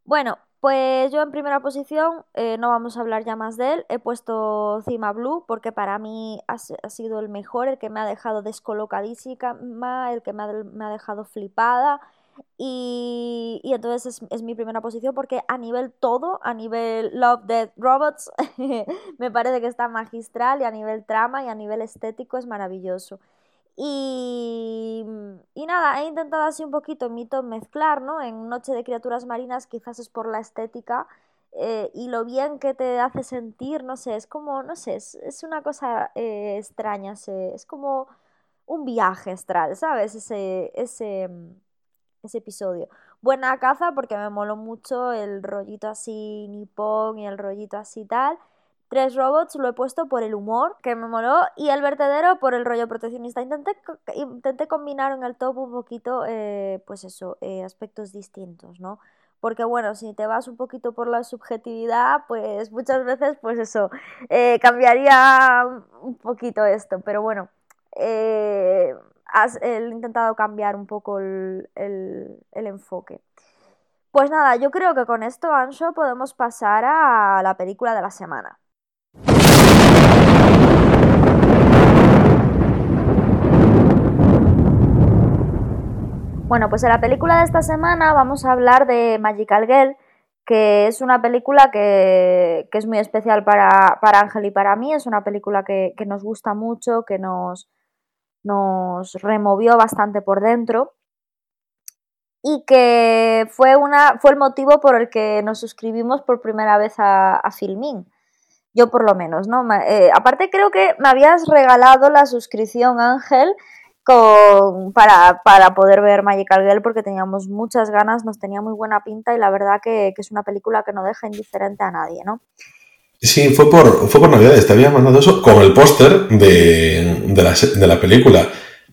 Bueno, pues yo en primera posición, eh, no vamos a hablar ya más de él, he puesto Cima Blue porque para mí ha, sido el mejor, el que me ha dejado descolocadísima, el que me ha dejado flipada, y, entonces es, mi primera posición porque a nivel todo, a nivel Love, Dead Robots, me parece que está magistral y a nivel trama y a nivel estético es maravilloso. Y, y nada, he intentado así un poquito en mi top mezclar, ¿no? En Noche de Criaturas Marinas quizás es por la estética eh, y lo bien que te hace sentir, no sé, es como, no sé, es, es una cosa eh, extraña, se- es como un viaje astral, ¿sabes? Ese, ese, mm, ese episodio. Buena caza porque me moló mucho el rollito así nipón y el rollito así tal. Tres robots lo he puesto por el humor, que me moló, y el vertedero por el rollo proteccionista. Intenté, intenté combinar en el top un poquito, eh, pues eso, eh, aspectos distintos, ¿no? Porque bueno, si te vas un poquito por la subjetividad, pues muchas veces, pues eso, eh, cambiaría un poquito esto, pero bueno, eh, has he intentado cambiar un poco el, el- el enfoque. Pues nada, yo creo que con esto, Ancho, podemos pasar a la película de la semana. Bueno, pues en la película de esta semana vamos a hablar de Magical Girl, que es una película que, que es muy especial para, para Ángel y para mí. Es una película que, que nos gusta mucho, que nos, nos removió bastante por dentro y que fue, una, fue el motivo por el que nos suscribimos por primera vez a, a Filmin. Yo por lo menos, ¿no? Eh, aparte creo que me habías regalado la suscripción, Ángel, con, para, para poder ver Magical Girl porque teníamos muchas ganas, nos tenía muy buena pinta y la verdad que, que es una película que no deja indiferente a nadie, ¿no? Sí, fue por, fue por Navidades, te había mandado eso con el póster de, de, la, de la película.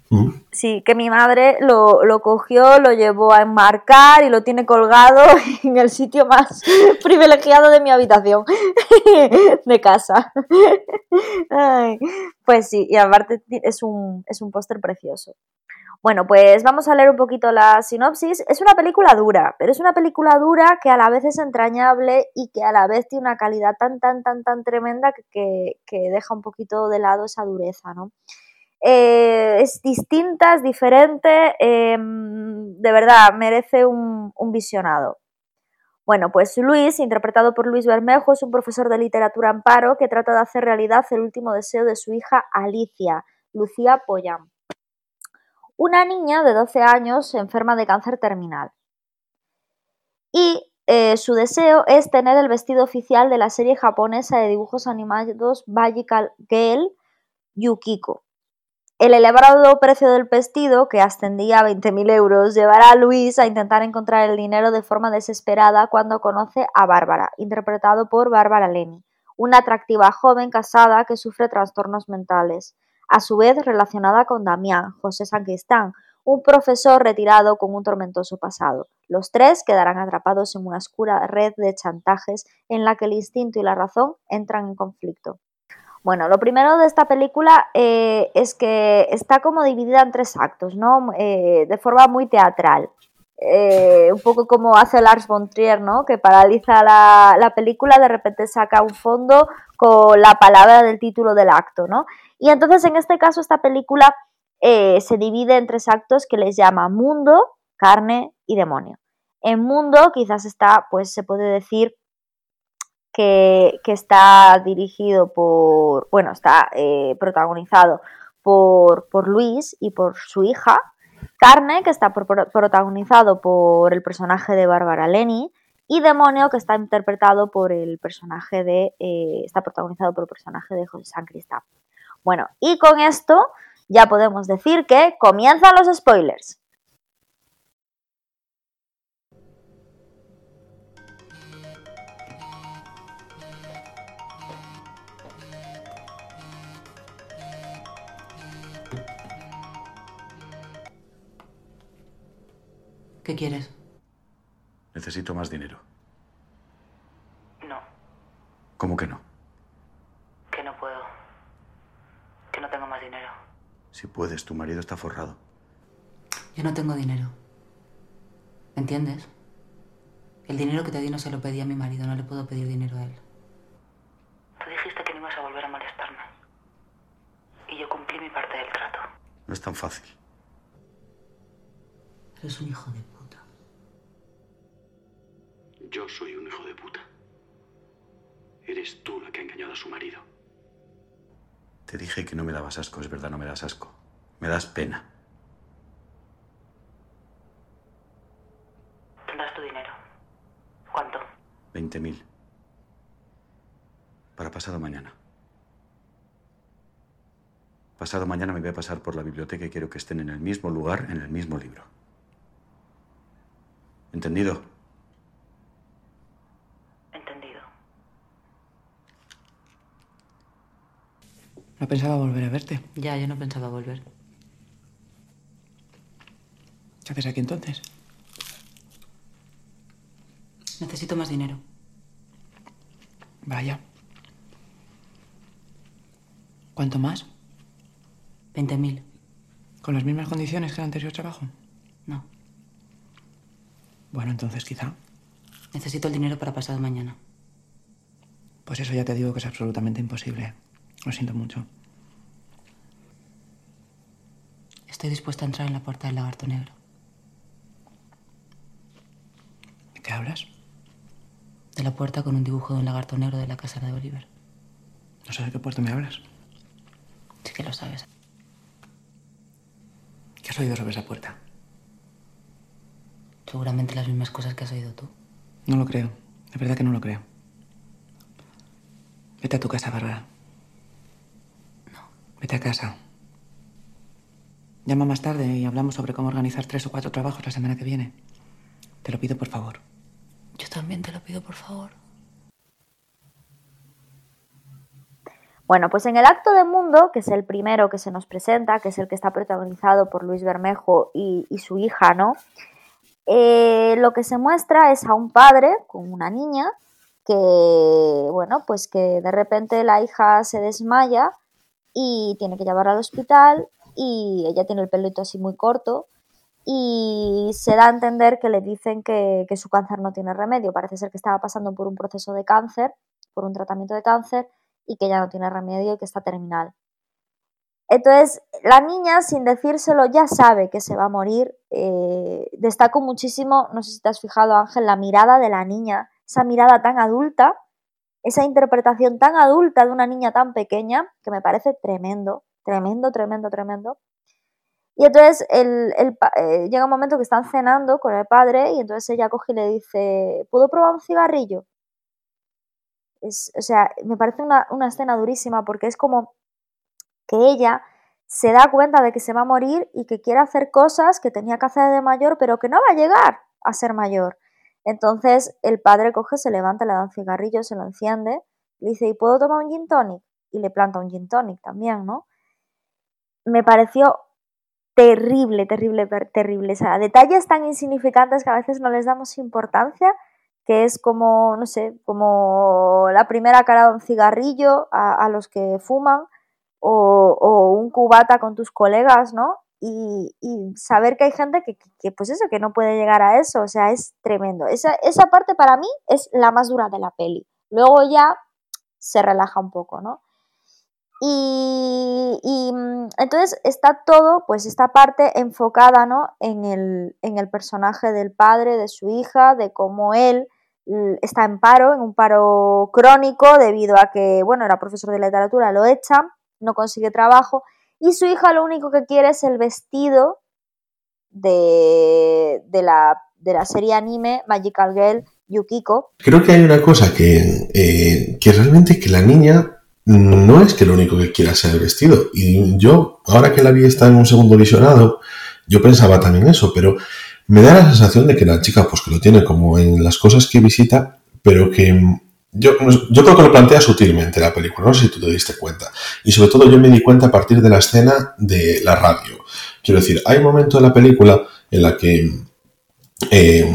Mm. Sí, que mi madre lo, lo cogió, lo llevó a enmarcar y lo tiene colgado en el sitio más privilegiado de mi habitación, de casa. Ay, pues sí, y aparte es un, es un póster precioso. Bueno, pues vamos a leer un poquito la sinopsis. Es una película dura, pero es una película dura que a la vez es entrañable y que a la vez tiene una calidad tan, tan, tan, tan tremenda que, que, que deja un poquito de lado esa dureza, ¿no? Eh, es distinta, es diferente, eh, de verdad, merece un, visionado. Bueno, pues Luis, interpretado por Luis Bermejo, es un profesor de literatura en paro que trata de hacer realidad el último deseo de su hija Alicia, Lucía Poyam. Una niña de 12 años enferma de cáncer terminal. Y eh, su deseo es tener el vestido oficial de la serie japonesa de dibujos animados Magical Girl Yukiko. El elevado precio del vestido, que ascendía a 20.000 euros, llevará a Luis a intentar encontrar el dinero de forma desesperada cuando conoce a Bárbara, interpretado por Bárbara Leni, una atractiva joven casada que sufre trastornos mentales, a su vez relacionada con Damián, José Sanquistán, un profesor retirado con un tormentoso pasado. Los tres quedarán atrapados en una oscura red de chantajes en la que el instinto y la razón entran en conflicto. Bueno, lo primero de esta película eh, es que está como dividida en tres actos, ¿no? Eh, de forma muy teatral. Eh, un poco como hace Lars von Trier, ¿no? Que paraliza la, la, película, de repente saca un fondo con la palabra del título del acto, ¿no? Y entonces en este caso esta película se divide en tres actos que les llama mundo, carne y demonio. En mundo quizás está, pues se puede decir, que, está dirigido por, bueno, está eh, protagonizado por, por, Luis y por su hija, Carne, que está por, protagonizado por el personaje de Bárbara Leni, y Demonio, que está interpretado por el personaje de, eh, está protagonizado por el personaje de José San Cristán. Bueno, y con esto ya podemos decir que comienzan los spoilers. ¿Qué quieres? Necesito más dinero. No, ¿Cómo que no? que no puedo. Que no tengo más dinero. Si puedes, tu marido está forrado. Yo no tengo dinero. ¿Entiendes? El dinero que te di no se lo pedí a mi marido, no le puedo pedir dinero a él. Tú dijiste que no ibas a volver a molestarme. Y yo cumplí mi parte del trato. No es tan fácil. Eres un hijo de Eres tú la que ha engañado a su marido. Te dije que no me dabas asco, es verdad, no me das asco. Me das pena. Tendrás tu dinero. ¿Cuánto? 20.000. Para pasado mañana. Pasado mañana me voy a pasar por la biblioteca y quiero que estén en el mismo lugar, en el mismo libro. ¿Entendido? Entendido. No pensaba volver a verte. Ya, yo no pensaba volver. ¿Qué haces aquí entonces? Necesito más dinero. Vaya. ¿Cuánto más? 20.000. ¿Con las mismas condiciones que el anterior trabajo? No. Bueno, entonces quizá. Necesito el dinero para pasado mañana. Pues eso ya te digo que es absolutamente imposible. Lo siento mucho. Estoy dispuesta a entrar en la puerta del lagarto negro. ¿De qué hablas? De la puerta con un dibujo de un lagarto negro de la casa de Oliver. No sé de qué puerto me hablas. Sí que lo sabes. ¿Qué has oído sobre esa puerta? Seguramente las mismas cosas que has oído tú. No lo creo. De verdad que no lo creo. Vete a tu casa, Bárbara. Vete a casa. Llama más tarde y hablamos sobre cómo organizar tres o cuatro trabajos la semana que viene. Te lo pido, por favor. Yo también te lo pido, por favor. Bueno, pues en el acto de mundo, que es el primero que se nos presenta, que es el que está protagonizado por Luis Bermejo y, y su hija, ¿no? Eh, lo que se muestra es a un padre con una niña que, bueno, pues que de repente la hija se desmaya y tiene que llevarla al hospital y ella tiene el pelito así muy corto y se da a entender que le dicen que, su cáncer no tiene remedio. Parece ser que estaba pasando por un proceso de cáncer, por un tratamiento de cáncer y que ya no tiene remedio y que está terminal. Entonces, la niña, sin decírselo, ya sabe que se va a morir. Eh, destaco muchísimo, no sé si te has fijado, Ángel, la mirada de la niña, esa mirada tan adulta, esa interpretación tan adulta de una niña tan pequeña, que me parece tremendo, tremendo, tremendo, tremendo. Y entonces el, el, eh, llega un momento que están cenando con el padre y entonces ella coge y le dice, ¿puedo probar un cigarrillo? Es, o sea, me parece una, una escena durísima porque es como que ella se da cuenta de que se va a morir y que quiere hacer cosas que tenía que hacer de mayor, pero que no va a llegar a ser mayor. Entonces el padre coge, se levanta, le da un cigarrillo, se lo enciende, le dice, ¿y puedo tomar un gin tonic? Y le planta un gin tonic también, ¿no? Me pareció terrible, terrible, terrible. O sea, detalles tan insignificantes que a veces no les damos importancia, que es como, no sé, como la primera cara de un cigarrillo a, los que fuman, o, o, un cubata con tus colegas, ¿no? Y, saber que hay gente que, que, pues eso, que no puede llegar a eso, o sea, es tremendo. Esa, esa parte para mí es la más dura de la peli. Luego ya se relaja un poco, ¿no? Y, y, entonces está todo, pues esta parte enfocada, ¿no? En el, en el personaje del padre, de su hija, de cómo él está en paro, en un paro crónico, debido a que, bueno, era profesor de literatura, lo echan, no consigue trabajo, y su hija lo único que quiere es el vestido de, de, la, de la serie anime Magical Girl Yukiko. Creo que hay una cosa que, eh, que realmente que la niña no es que lo único que quiera sea el vestido. Y yo, ahora que la vi está en un segundo visionado, yo pensaba también eso, pero me da la sensación de que la chica, pues que lo tiene como en las cosas que visita, pero que yo, yo creo que lo plantea sutilmente la película, no sé si tú te diste cuenta. Y sobre todo yo me di cuenta a partir de la escena de la radio. Quiero decir, hay un momento en la película en la que eh,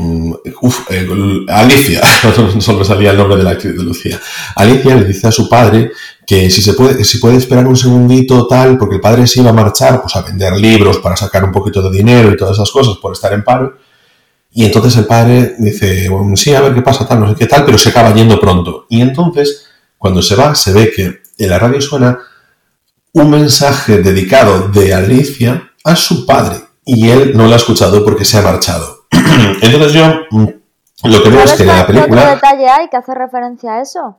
eh, Alicia, solo salía el nombre de la actriz de Lucía. Alicia le dice a su padre que si se puede, si puede esperar un segundito tal, porque el padre se iba a marchar pues a vender libros para sacar un poquito de dinero y todas esas cosas por estar en paro. Y entonces el padre dice, bueno, sí, a ver qué pasa, tal, no sé qué tal, pero se acaba yendo pronto. Y entonces, cuando se va, se ve que en la radio suena un mensaje dedicado de Alicia a su padre. Y él no lo ha escuchado porque se ha marchado. Entonces yo lo que veo es que en la película... ¿Qué detalle hay que hace referencia a eso?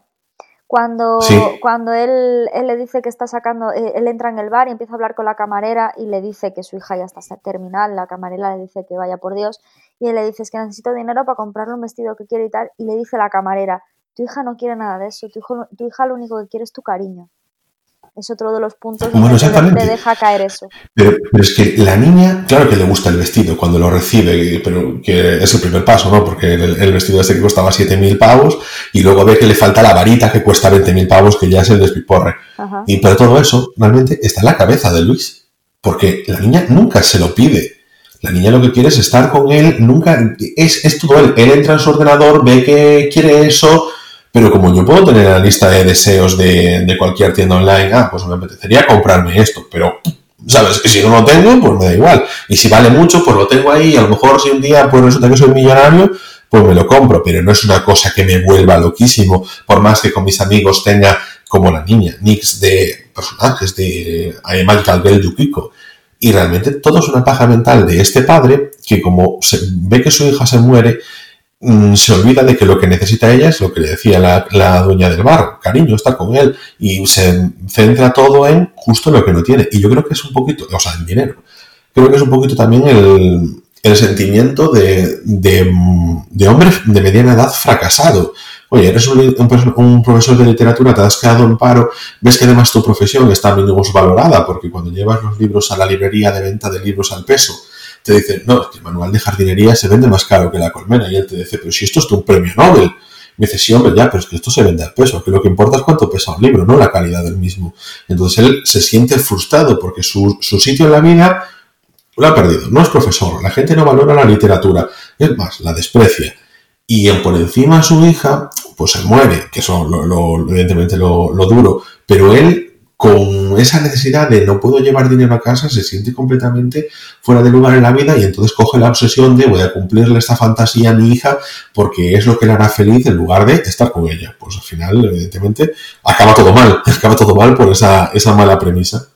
Cuando, Sí. cuando él, él le dice que está sacando, eh, él entra en el bar y empieza a hablar con la camarera y le dice que su hija ya está terminal, la camarera le dice que vaya por Dios y él le dice es que necesito dinero para comprarle un vestido que quiero y tal y le dice la camarera, tu hija no quiere nada de eso, tu, hijo, tu hija lo único que quiere es tu cariño. Es otro de los puntos Bueno, donde te- deja caer eso. Pero, pero es que la niña, claro que le gusta el vestido cuando lo recibe, pero que es el primer paso, ¿no? Porque el, el vestido este que costaba 7.000 pavos y luego ve que le falta la varita que cuesta 20.000 pavos, que ya es el despiporre. Ajá. Y pero todo eso realmente está en la cabeza de Luis, porque la niña nunca se lo pide. La niña lo que quiere es estar con él, nunca es, es todo él. Él entra en su ordenador, ve que quiere eso, pero como yo puedo tener la lista de deseos de, de cualquier tienda online, ah, pues me apetecería comprarme esto, pero sabes que si no lo tengo, pues me da igual. Y si vale mucho, pues lo tengo ahí. A lo mejor si un día pues resulta que soy millonario, pues me lo compro. Pero no es una cosa que me vuelva loquísimo, por más que con mis amigos tenga como la niña, nicks de personajes de eh, Magical Girl Yukiko. Y realmente todo es una paja mental de este padre que como se, ve que su hija se muere, mm, se olvida de que lo que necesita ella es lo que le decía la, la dueña del bar, cariño, estar con él, y se centra todo en justo lo que no tiene. Y yo creo que es un poquito, o sea, en dinero, creo que es un poquito también el, el sentimiento de, de, de hombre de mediana edad fracasado. Oye, eres un, un, profesor de literatura, te has quedado en paro, ves que además tu profesión está valorada, porque cuando llevas los libros a la librería de venta de libros al peso, te dicen, no, es que el manual de jardinería se vende más caro que la colmena. Y él te dice, pero si esto es un premio Nobel. Me dice, sí, hombre, ya, pero es que esto se vende al peso, que lo que importa es cuánto pesa un libro, no la calidad del mismo. Entonces él se siente frustrado porque su, su sitio en la vida lo ha perdido. No es profesor, la gente no valora la literatura, es más, la desprecia. Y por encima a su hija, pues se muere, que eso lo, lo, evidentemente lo, lo duro, pero él con esa necesidad de no puedo llevar dinero a casa, se siente completamente fuera de lugar en la vida y entonces coge la obsesión de voy a cumplirle esta fantasía a mi hija porque es lo que le hará feliz en lugar de estar con ella. Pues al final, evidentemente, acaba todo mal, acaba todo mal por esa, esa mala premisa.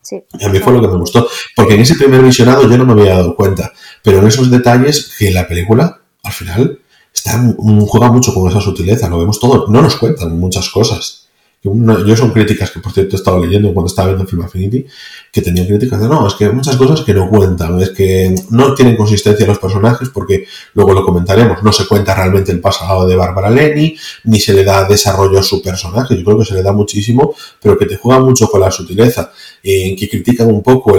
Sí. Y a mí fue lo que me gustó, porque en ese primer visionado yo no me había dado cuenta, pero en esos detalles que la película, al final, está, juega mucho con esa sutileza, lo vemos todo, no nos cuentan muchas cosas. Yo son críticas que, por cierto, he estado leyendo cuando estaba viendo Film Affinity, que tenían críticas de no, es que hay muchas cosas que no cuentan, es que no tienen consistencia los personajes, porque luego lo comentaremos, no se cuenta realmente el pasado de Bárbara Lenny, ni se le da desarrollo a su personaje, yo creo que se le da muchísimo, pero que te juega mucho con la sutileza, en que critican un poco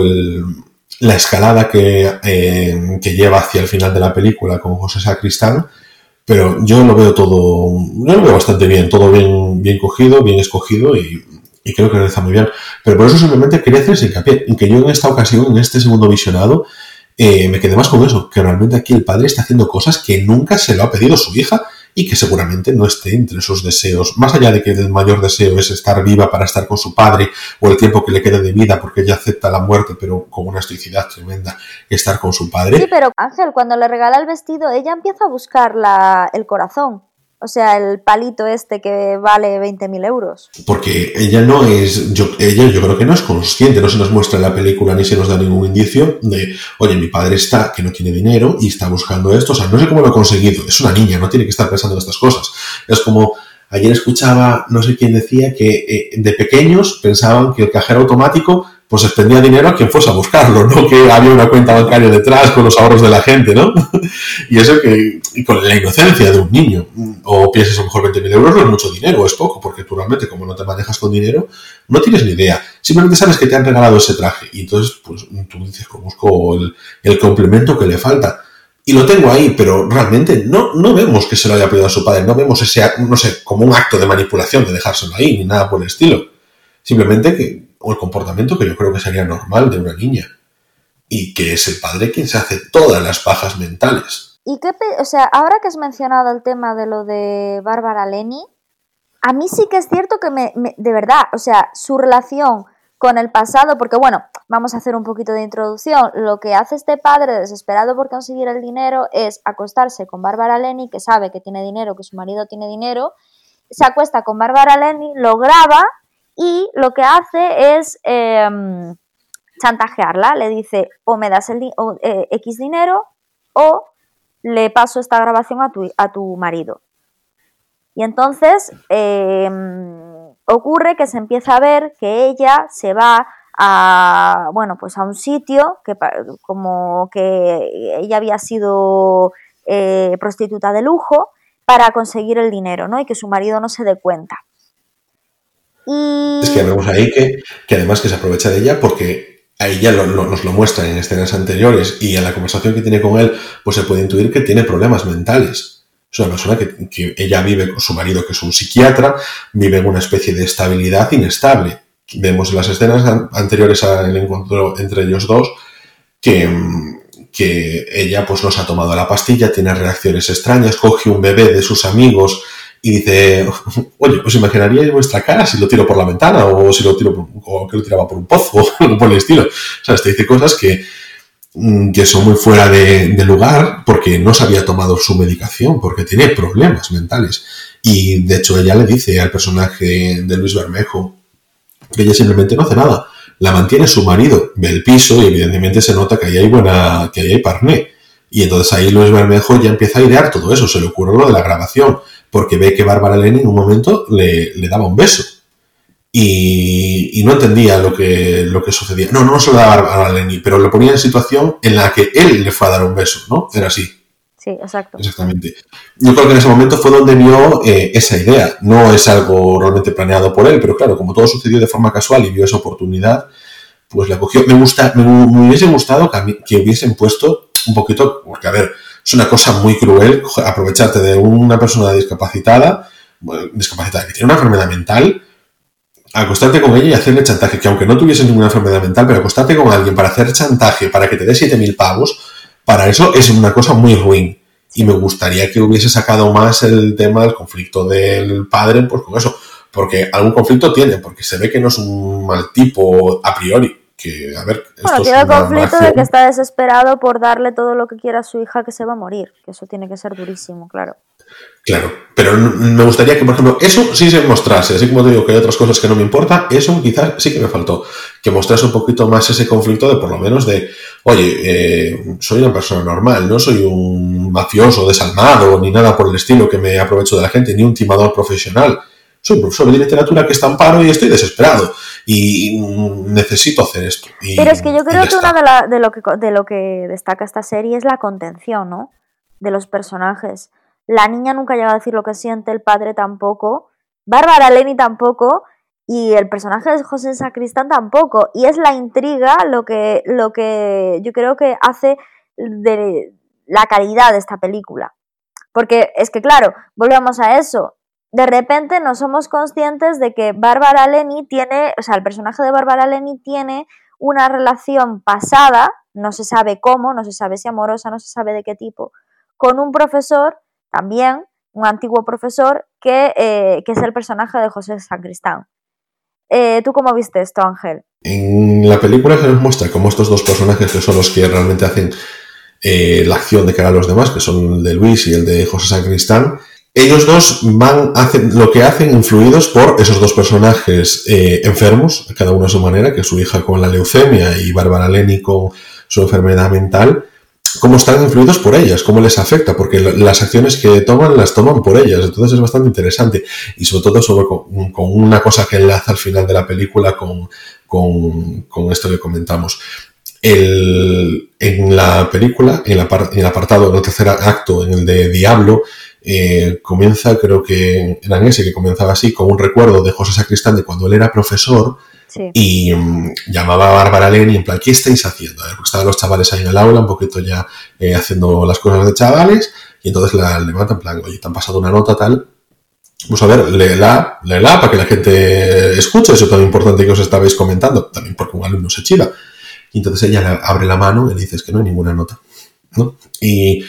la escalada que, eh, que lleva hacia el final de la película con José Sacristán, pero yo lo veo todo, yo lo veo bastante bien, todo bien, bien cogido, bien escogido y, creo que realiza muy bien. Pero por eso simplemente quería hacer ese hincapié que yo en esta ocasión, en este segundo visionado, eh, me quedé más con eso, que realmente aquí el padre está haciendo cosas que nunca se lo ha pedido su hija y que seguramente no esté entre sus deseos, más allá de que el mayor deseo es estar viva para estar con su padre o el tiempo que le quede de vida porque ella acepta la muerte pero con una estoicidad tremenda estar con su padre. Sí, pero Ángel, cuando le regala el vestido, ella empieza a buscar la, el corazón. O sea, el palito este que vale 20.000 euros. Porque ella no es, yo, ella yo creo que no es consciente, no se nos muestra en la película ni se nos da ningún indicio de, oye, mi padre está, que no tiene dinero y está buscando esto, o sea, no sé cómo lo ha conseguido, es una niña, no tiene que estar pensando en estas cosas. Es como, ayer escuchaba, no sé quién decía, que eh, de pequeños pensaban que el cajero automático pues expendía dinero a quien fuese a buscarlo, no que había una cuenta bancaria detrás con los ahorros de la gente, ¿no? y eso que, con la inocencia de un niño, o piensas a lo mejor 20.000 euros no es mucho dinero, es poco, porque tú realmente como no te manejas con dinero, no tienes ni idea, simplemente sabes que te han regalado ese traje, y entonces pues tú dices, pues busco el, el complemento que le falta. Y lo tengo ahí, pero realmente no, no vemos que se lo haya pedido a su padre, no vemos ese, no sé, como un acto de manipulación de dejárselo ahí, ni nada por el estilo. Simplemente que o el comportamiento que yo creo que sería normal de una niña. Y que es el padre quien se hace todas las pajas mentales. ¿Y qué, o sea, ahora que has mencionado el tema de lo de Bárbara Leni, a mí sí que es cierto que me, me, de verdad, o sea, su relación con el pasado, porque bueno, vamos a hacer un poquito de introducción. Lo que hace este padre desesperado por conseguir el dinero es acostarse con Bárbara Leni, que sabe que tiene dinero, que su marido tiene dinero, se acuesta con Bárbara Leni, lo graba y lo que hace es eh, chantajearla. Le dice o me das el di eh, X dinero o le paso esta grabación a tu, a tu marido. Y entonces em, ocurre que se empieza a ver que ella se va a, bueno, pues a un sitio que como que ella había sido eh, prostituta de lujo para conseguir el dinero, ¿no? Y que su marido no se dé cuenta. Es que vemos ahí que, que, además que se aprovecha de ella porque a ella nos lo muestra en escenas anteriores y en la conversación que tiene con él, pues se puede intuir que tiene problemas mentales. Es una persona que, que ella vive con su marido, que es un psiquiatra, vive en una especie de estabilidad inestable. Vemos en las escenas anteriores al encuentro entre ellos dos que, que ella pues no se ha tomado la pastilla, tiene reacciones extrañas, coge un bebé de sus amigos y dice, oye, pues imaginaríais vuestra cara si lo tiro por la ventana o si lo tiro por, o que lo tiraba por un pozo o por el estilo. O sea, te dice cosas que, mm, que son muy fuera de, de, lugar porque no se había tomado su medicación, porque tiene problemas mentales. Y de hecho ella le dice al personaje de Luis Bermejo que ella simplemente no hace nada. La mantiene su marido, ve el piso y evidentemente se nota que ahí hay buena, que ahí hay parné. Y entonces ahí Luis Bermejo ya empieza a idear todo eso, se le ocurre lo de la grabación porque ve que Bárbara Leni en un momento le, le daba un beso. Y, y, no entendía lo que, lo que sucedía. No, no se lo daba a Leni, pero lo ponía en situación en la que él le fue a dar un beso, ¿no? Era así. Sí, exacto. Exactamente. Yo creo que en ese momento fue donde vio eh, esa idea. No es algo realmente planeado por él, pero claro, como todo sucedió de forma casual y vio esa oportunidad, pues la cogió. Me, gusta, me, me hubiese gustado que, que hubiesen puesto un poquito, porque a ver, es una cosa muy cruel aprovecharte de una persona discapacitada, discapacitada que tiene una enfermedad mental, acostarte con ella y hacerle chantaje, que aunque no tuviese ninguna enfermedad mental, pero acostarte con alguien para hacer chantaje, para que te dé 7.000 pavos, para eso es una cosa muy ruin. Y me gustaría que hubiese sacado más el tema del conflicto del padre, pues con eso. Porque algún conflicto tiene, porque se ve que no es un mal tipo a priori que, a ver... Bueno, tiene el conflicto de que está desesperado por darle todo lo que quiera a su hija que se va a morir, que eso tiene que ser durísimo, claro. Claro, pero me gustaría que, por ejemplo, eso sí se mostrase, así como te digo que hay otras cosas que no me importa, eso quizás sí que me faltó, que mostrase un poquito más ese conflicto de por lo menos de, oye, eh, soy una persona normal, no soy un mafioso desalmado ni nada por el estilo que me aprovecho de la gente, ni un timador profesional soy profesor de literatura que está en paro y estoy desesperado y necesito hacer esto. Pero es que yo creo que una de, de, lo que de lo que destaca esta serie es la contención, ¿no? De los personajes. La niña nunca llega a decir lo que siente, el padre tampoco, Bárbara Leni tampoco, y el personaje de José Sacristán tampoco. Y es la intriga lo que, lo que yo creo que hace de la calidad de esta película. Porque es que, claro, volvemos a eso de repente no somos conscientes de que Bárbara Leni tiene, o sea, el personaje de Bárbara Leni tiene una relación pasada, no se sabe cómo, no se sabe si amorosa, no se sabe de qué tipo, con un profesor también, un antiguo profesor, que, eh, es el personaje de José Sacristán. Eh, ¿Tú cómo viste esto, Ángel? En la película se nos muestra cómo estos dos personajes, que son los que realmente hacen eh, la acción de cara a los demás, que son el de Luis y el de José Sacristán, ellos dos van, hacen lo que hacen influidos por esos dos personajes eh, enfermos, cada uno a su manera, que su hija con la leucemia y Bárbara Leni con su enfermedad mental, cómo están influidos por ellas, cómo les afecta, porque las acciones que toman las toman por ellas, entonces es bastante interesante. Y sobre todo sobre, con, una cosa que enlaza al final de la película con, con, con esto que comentamos. En la película, en, la, en el apartado, en el tercer acto, en el de Diablo, eh, comienza, creo que era en ese que comenzaba así, con un recuerdo de José Sacristán de cuando él era profesor y mm, llamaba a Bárbara Leni en plan, ¿qué estáis haciendo? Porque estaban los chavales ahí en el aula, un poquito ya eh, haciendo las cosas de chavales y entonces la levanta en plan, oye, te han pasado una nota tal. Vamos a ver, léela, léela para que la gente escuche eso tan importante que os estabais comentando, también porque un alumno se chiva. Y entonces ella abre la mano y le dice, es que no hay ninguna nota. ¿no? Y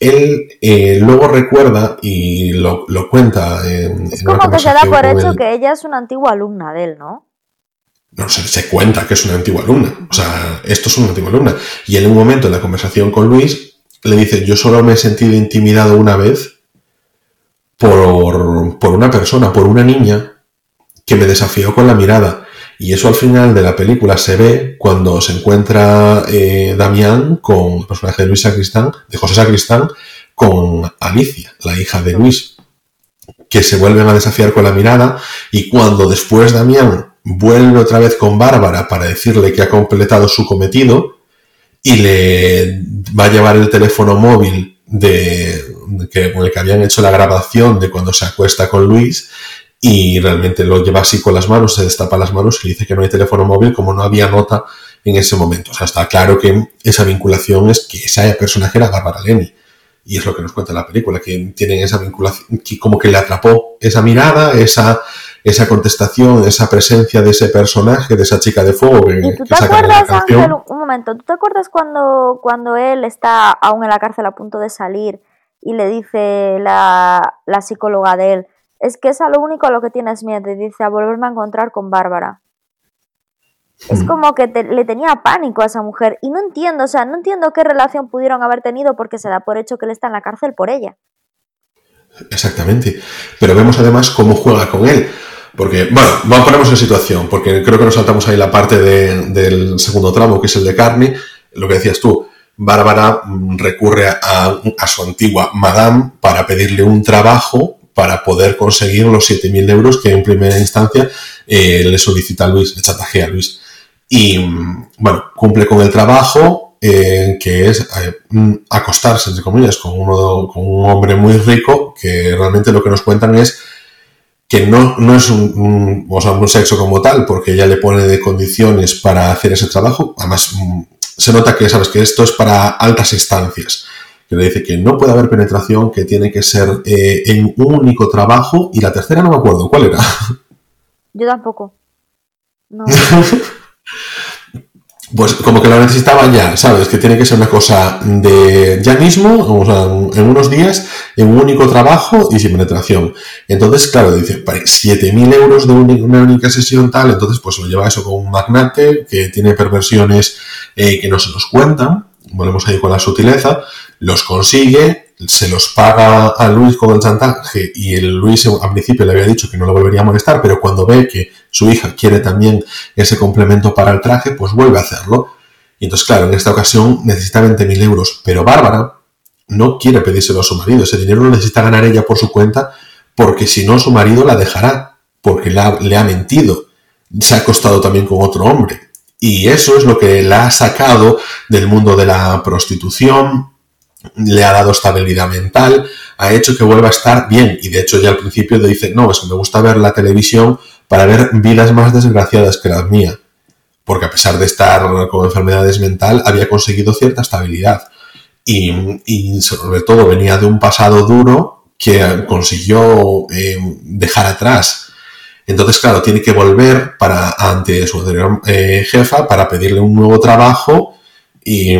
él eh, luego recuerda y lo, cuenta en, es como que se da por hecho que ella es una antigua alumna de él, ¿no? No, se, se cuenta que es una antigua alumna. O sea, esto es una antigua alumna. Y en un momento en la conversación con Luis le dice, yo solo me he sentido intimidado una vez por, por una persona, por una niña que me desafió con la mirada. Y eso al final de la película se ve cuando se encuentra eh, Damián con el personaje de Luis Sacristán, de José Sacristán, con Alicia, la hija de Luis. que se vuelven a desafiar con la mirada y cuando después Damián vuelve otra vez con Bárbara para decirle que ha completado su cometido y le va a llevar el teléfono móvil de, que, con el que habían hecho la grabación de cuando se acuesta con Luis y realmente lo lleva así con las manos, se destapa las manos y dice que no hay teléfono móvil como no había nota en ese momento. O sea, está claro que esa vinculación es que esa personaje era Bárbara Leni. Y es lo que nos cuenta la película, que tienen esa vinculación, que como que le atrapó esa mirada, esa, esa contestación, esa presencia de ese personaje, de esa chica de fuego. Que, ¿Y tú te acuerdas, Ángel, un momento, ¿tú te acuerdas cuando, cuando él está aún en la cárcel a punto de salir y le dice la, la psicóloga de él, es que es a lo único a lo que tienes miedo, y dice, a volverme a encontrar con Bárbara? Es como que le tenía pánico a esa mujer y no entiendo, o sea, no entiendo qué relación pudieron haber tenido porque se da por hecho que él está en la cárcel por ella. Exactamente. Pero vemos además cómo juega con él. Porque, bueno, vamos a ponernos en situación, porque creo que nos saltamos ahí la parte del segundo tramo, que es el de carne. Lo que decías tú, Bárbara mm, recurre a, a su antigua madame para pedirle un trabajo para poder conseguir los 7.000 euros que en primera instancia eh, le solicita a Luis, le chantajea a Luis. Y bueno, cumple con el trabajo, eh, que es eh, mm, acostarse, entre comillas, con, uno, con un hombre muy rico, que realmente lo que nos cuentan es que no, no es un, o sea, un sexo como tal, porque ella le pone de condiciones para hacer ese trabajo. Además, mm, se nota que, sabes, que esto es para altas instancias que le dice que no puede haber penetración, que tiene que ser eh, en un único trabajo, y la tercera no me acuerdo, ¿cuál era? Yo tampoco. No. pues como que la necesitaba ya, ¿sabes? Que tiene que ser una cosa de ya mismo, o sea, en unos días, en un único trabajo y sin penetración. Entonces, claro, dice, 7.000 euros de una única sesión tal, entonces pues lo lleva eso con un magnate que tiene perversiones eh, que no se nos cuentan, volvemos ahí con la sutileza, los consigue, se los paga a Luis con el chantaje y el Luis al principio le había dicho que no lo volvería a molestar, pero cuando ve que su hija quiere también ese complemento para el traje, pues vuelve a hacerlo. Y entonces, claro, en esta ocasión necesita 20.000 euros, pero Bárbara no quiere pedírselo a su marido, ese dinero lo necesita ganar ella por su cuenta, porque si no su marido la dejará, porque le ha mentido, se ha acostado también con otro hombre. Y eso es lo que la ha sacado del mundo de la prostitución, le ha dado estabilidad mental, ha hecho que vuelva a estar bien. Y de hecho ya al principio le dice, no, es que me gusta ver la televisión para ver vidas más desgraciadas que las mías. Porque a pesar de estar con enfermedades mental, había conseguido cierta estabilidad. Y, sobre todo venía de un pasado duro que consiguió eh, dejar atrás entonces, claro, tiene que volver para, ante su anterior eh, jefa para pedirle un nuevo trabajo y,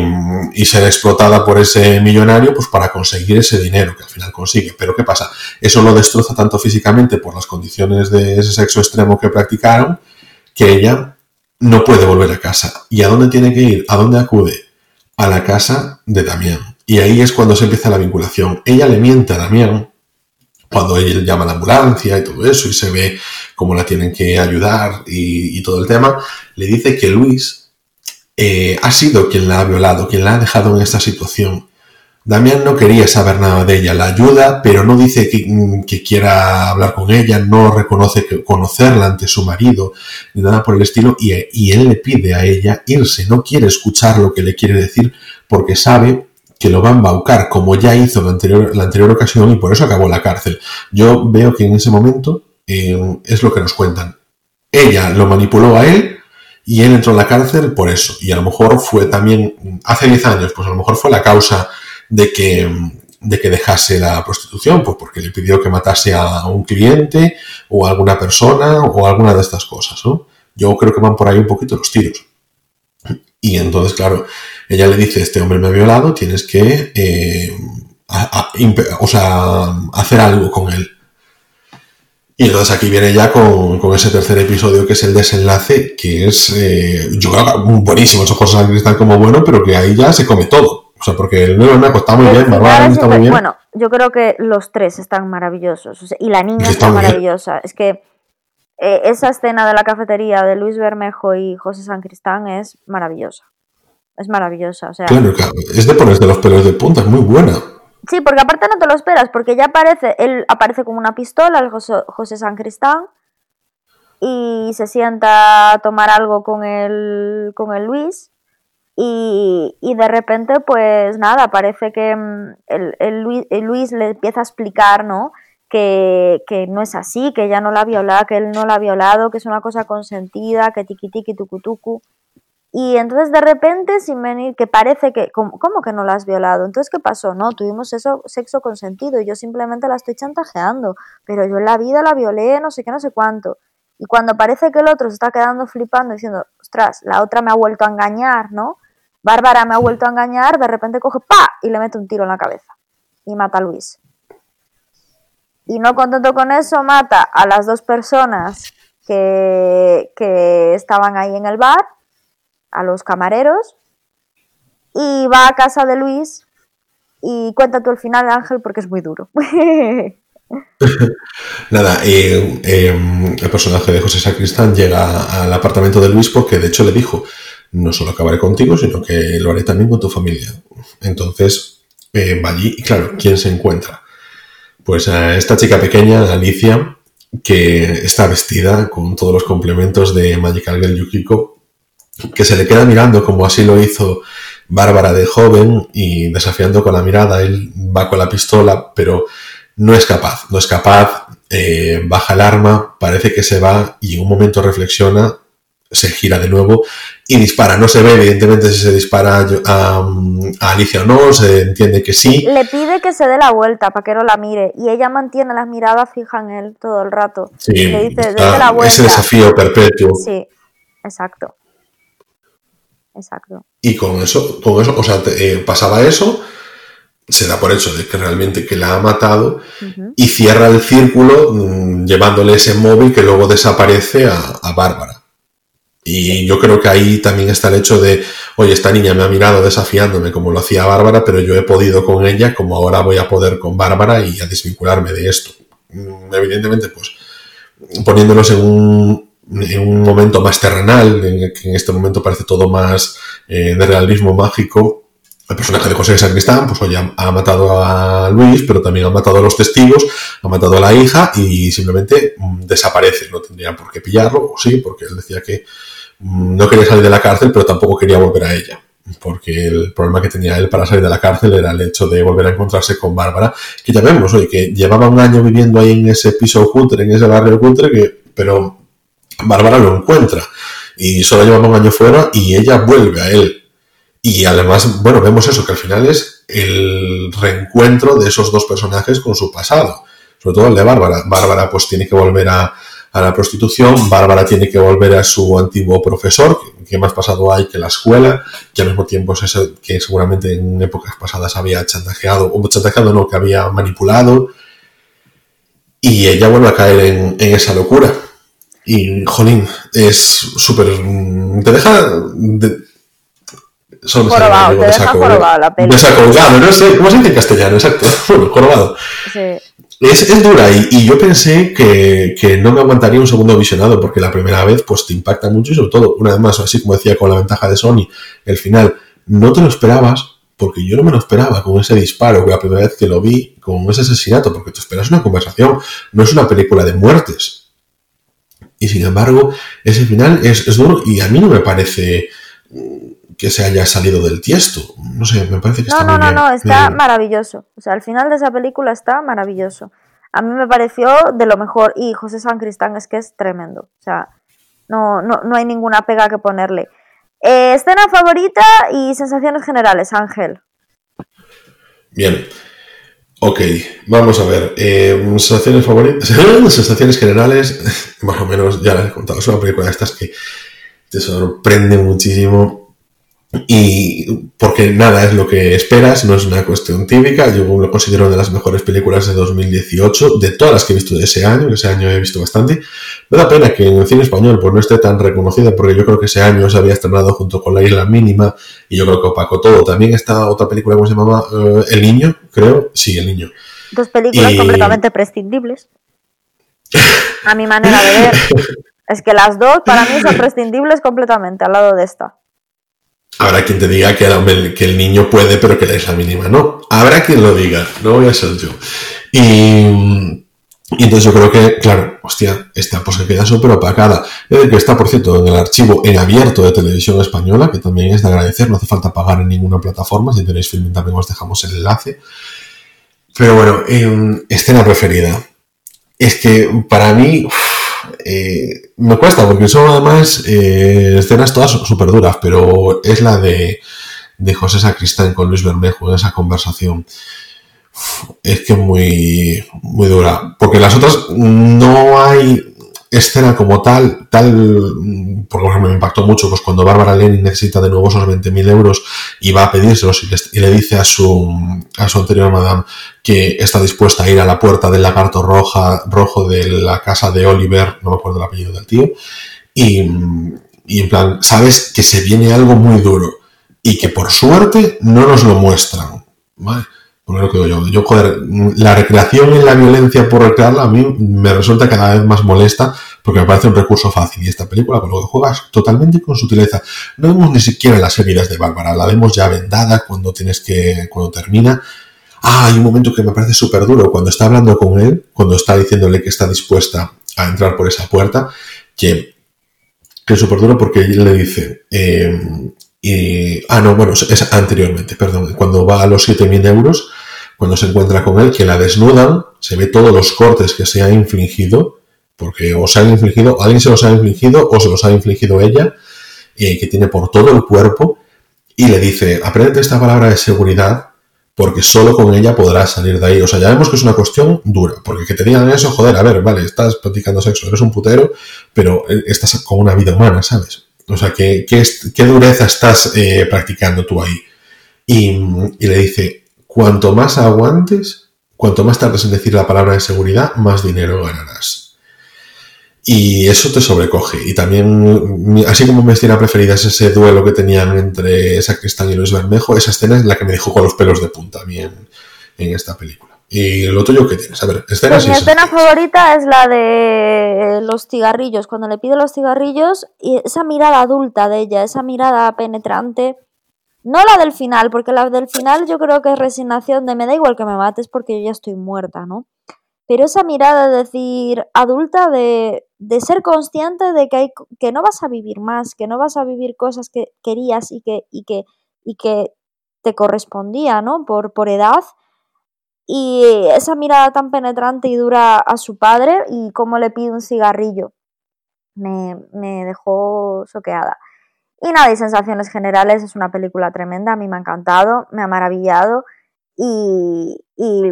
ser explotada por ese millonario pues para conseguir ese dinero que al final consigue. Pero ¿qué pasa? Eso lo destroza tanto físicamente por las condiciones de ese sexo extremo que practicaron que ella no puede volver a casa. ¿Y a dónde tiene que ir? ¿A dónde acude? A la casa de Damián. Y ahí es cuando se empieza la vinculación. Ella le miente a Damián cuando él llama a la ambulancia y todo eso y se ve cómo la tienen que ayudar y, todo el tema, le dice que Luis eh, ha sido quien la ha violado, quien la ha dejado en esta situación. Damián no quería saber nada de ella, la ayuda, pero no dice que, mm, quiera hablar con ella, no reconoce que conocerla ante su marido, ni nada por el estilo, y, y él le pide a ella irse, no quiere escuchar lo que le quiere decir porque sabe que lo va a embaucar, como ya hizo en la anterior, la anterior ocasión, y por eso acabó la cárcel. Yo veo que en ese momento es lo que nos cuentan. Ella lo manipuló a él y él entró en la cárcel por eso. Y a lo mejor fue también, hace 10 años, pues a lo mejor fue la causa de que, de que dejase la prostitución, pues porque le pidió que matase a un cliente o a alguna persona o alguna de estas cosas, ¿no? Yo creo que van por ahí un poquito los tiros. Y entonces, claro, ella le dice, este hombre me ha violado, tienes que eh, o sea, hacer algo con él. Y entonces aquí viene ya con, ese tercer episodio que es el desenlace, que es, eh, yo creo buenísimo, esos cosas cristal como bueno, pero que ahí ya se come todo. O sea, porque el nuevo me está muy bien, está muy bien. Bueno, yo creo que los tres están maravillosos. y la niña está, maravillosa. Es que eh, esa escena de la cafetería de Luis Bermejo y José San Cristán es maravillosa. Es maravillosa. O sea, claro, claro. Es de ponerse los pelos de punta, es muy buena. Sí, porque aparte no te lo esperas, porque ya aparece, él aparece con una pistola, el José, José San Cristán, y se sienta a tomar algo con el, con el Luis. Y, y de repente, pues nada, parece que mm, el, el Luis, el Luis le empieza a explicar, ¿no? Que, que, no es así, que ella no la ha violado, que él no la ha violado, que es una cosa consentida, que tiki tiki tucu tucu. Y entonces de repente, sin venir, que parece que, ¿cómo, cómo que no la has violado? Entonces, ¿qué pasó? No, tuvimos eso, sexo consentido y yo simplemente la estoy chantajeando, pero yo en la vida la violé, no sé qué, no sé cuánto. Y cuando parece que el otro se está quedando flipando diciendo, ostras, la otra me ha vuelto a engañar, ¿no? Bárbara me ha vuelto a engañar, de repente coge ¡pa! y le mete un tiro en la cabeza. Y mata a Luis. Y no contento con eso, mata a las dos personas que, que estaban ahí en el bar, a los camareros, y va a casa de Luis y cuenta tú el final, Ángel, porque es muy duro. Nada, eh, el personaje de José Sacristán llega al apartamento de Luis porque de hecho le dijo, no solo acabaré contigo, sino que lo haré también con tu familia. Entonces eh, va allí y claro, ¿quién se encuentra? Pues a esta chica pequeña, Alicia, que está vestida con todos los complementos de Magical Girl Yukiko, que se le queda mirando como así lo hizo Bárbara de joven y desafiando con la mirada, él va con la pistola, pero no es capaz, no es capaz, eh, baja el arma, parece que se va y en un momento reflexiona, se gira de nuevo y dispara. No se ve, evidentemente, si se dispara a, a, Alicia o no, se entiende que sí. Le pide que se dé la vuelta para que no la mire y ella mantiene las miradas fijas en él todo el rato. Sí, le dice, la vuelta. ese desafío perpetuo. Sí, exacto. Exacto. Y con eso, con eso, o sea, te, eh, pasaba eso, se da por hecho de que realmente que la ha matado Uh -huh. y cierra el círculo mmm, llevándole ese móvil que luego desaparece a, a Bárbara. Y yo creo que ahí también está el hecho de, oye, esta niña me ha mirado desafiándome como lo hacía Bárbara, pero yo he podido con ella, como ahora voy a poder con Bárbara y a desvincularme de esto. Mm, Evidentemente, pues poniéndonos en un, en un momento más terrenal, en que en este momento parece todo más eh, de realismo mágico, el personaje de José Sacristán, pues oye, ha, matado a Luis, pero también ha matado a los testigos, ha matado a la hija y simplemente mmm, desaparece. No tendrían por qué pillarlo, o sí, porque él decía que mmm, no quería salir de la cárcel, pero tampoco quería volver a ella. Porque el problema que tenía él para salir de la cárcel era el hecho de volver a encontrarse con Bárbara, que ya vemos, oye, que llevaba un año viviendo ahí en ese piso cutre, en ese barrio cutre, que, pero Bárbara lo encuentra. Y solo llevaba un año fuera y ella vuelve a él y además, bueno, vemos eso, que al final es el reencuentro de esos dos personajes con su pasado. Sobre todo el de Bárbara. Bárbara pues tiene que volver a, la prostitución, Bárbara tiene que volver a su antiguo profesor, que, más pasado hay que la escuela, que al mismo tiempo es eso que seguramente en épocas pasadas había chantajeado, o chantajeado no, que había manipulado. Y ella vuelve a caer en esa locura. Y, jolín, es súper... Te deja... De, Solo jorobado, te deja jorobado la peli. Desacolgado, no sé, ¿cómo se dice en castellano? Exacto, bueno, jorobado. Sí. Es, es, dura y, y, yo pensé que, que, no me aguantaría un segundo visionado porque la primera vez pues te impacta mucho y sobre todo, una vez más, así como decía con la ventaja de Sony, el final no te lo esperabas porque yo no me lo esperaba con ese disparo, que la primera vez que lo vi, con ese asesinato, porque te esperas una conversación, no es una película de muertes. Y sin embargo, ese final es, es duro y a mí no me parece que se haya salido del tiesto. No sé, me parece que no, está no, muy no. No, está bien. maravilloso. O sea, al final de esa película está maravilloso. A mí me pareció de lo mejor. Y José San Cristán es que es tremendo. O sea, no, no, no hay ninguna pega que ponerle. Eh, escena favorita y sensaciones generales, Ángel. Bien. Ok, vamos a ver. Eh, sensaciones favoritas. sensaciones generales, más o menos, ya las he contado. Es una película de estas que te sorprende muchísimo y porque nada es lo que esperas, no es una cuestión típica, yo lo considero una de las mejores películas de 2018, de todas las que he visto de ese año, que ese año he visto bastante. Me da pena que en el cine español pues no esté tan reconocida, porque yo creo que ese año se había estrenado junto con La Isla Mínima, y yo creo que opacó todo. También está otra película, ¿cómo se llamaba? Uh, El Niño, creo, sí, El Niño. Dos películas y... completamente prescindibles, a mi manera de ver. Es que las dos para mí son prescindibles completamente al lado de esta. Habrá quien te diga que el, niño puede, pero que la isla mínima no. Habrá quien lo diga, no voy a ser yo. Y, entonces yo creo que, claro, hostia, esta pues que queda súper opacada. que está, por cierto, en el archivo en abierto de televisión española, que también es de agradecer, no hace falta pagar en ninguna plataforma, si tenéis film también os dejamos el enlace. Pero bueno, em, escena preferida. Es que para mí eh, me cuesta, porque son además eh, escenas todas súper duras, pero es la de, de José Sacristán con Luis Bermejo esa conversación. Es que es muy, muy dura. Porque las otras no hay escena como tal, tal, por ejemplo, me impactó mucho, pues cuando Bárbara Lenin necesita de nuevo esos 20.000 euros y va a pedírselos y le, dice a su, a su anterior madame que está dispuesta a ir a la puerta del lagarto roja, rojo de la casa de Oliver, no me acuerdo el apellido del tío, y, y en plan, sabes que se viene algo muy duro y que por suerte no nos lo muestran, ¿vale? Yo, la recreación en la violencia por recrearla a mí me resulta cada vez más molesta porque me parece un recurso fácil. Y esta película, con lo que juegas totalmente con sutileza. No vemos ni siquiera las heridas de Bárbara, la vemos ya vendada cuando tienes que, cuando termina. Ah, hay un momento que me parece súper duro cuando está hablando con él, cuando está diciéndole que está dispuesta a entrar por esa puerta, que, que es súper duro porque él le dice, eh, y, ah, no, bueno, es anteriormente, perdón, cuando va a los 7.000 euros, cuando se encuentra con él, que la desnudan, se ve todos los cortes que se ha infligido, porque o se han infligido, alguien se los ha infligido o se los ha infligido ella, que tiene por todo el cuerpo, y le dice, aprende esta palabra de seguridad, porque solo con ella podrás salir de ahí. O sea, ya vemos que es una cuestión dura, porque que te digan eso, joder, a ver, vale, estás practicando sexo, eres un putero, pero eh, estás con una vida humana, ¿sabes? O sea, ¿qué, qué, dureza estás eh, practicando tú ahí? Y, le dice, Cuanto más aguantes, cuanto más tardes en decir la palabra de seguridad, más dinero ganarás. Y eso te sobrecoge. Y también, así como mi escena preferida es ese duelo que tenían entre Sacristán y Luis Bermejo, esa escena es la que me dejó con los pelos de punta a mí en, esta película. ¿Y lo tuyo qué tienes? A ver, escenas pues Mi escena favorita es la de los cigarrillos, cuando le pide los cigarrillos y esa mirada adulta de ella, esa mirada penetrante no la del final, porque la del final yo creo que es resignación de me da igual que me mates porque yo ya estoy muerta, ¿no? Pero esa mirada, de decir, adulta, de, de ser consciente de que, hay, que no vas a vivir más, que no vas a vivir cosas que querías y que, y que, y que te correspondía, ¿no? Por, por edad. Y esa mirada tan penetrante y dura a su padre y cómo le pide un cigarrillo. Me, me dejó soqueada. Y nada, y sensaciones generales, es una película tremenda, a mí me ha encantado, me ha maravillado y,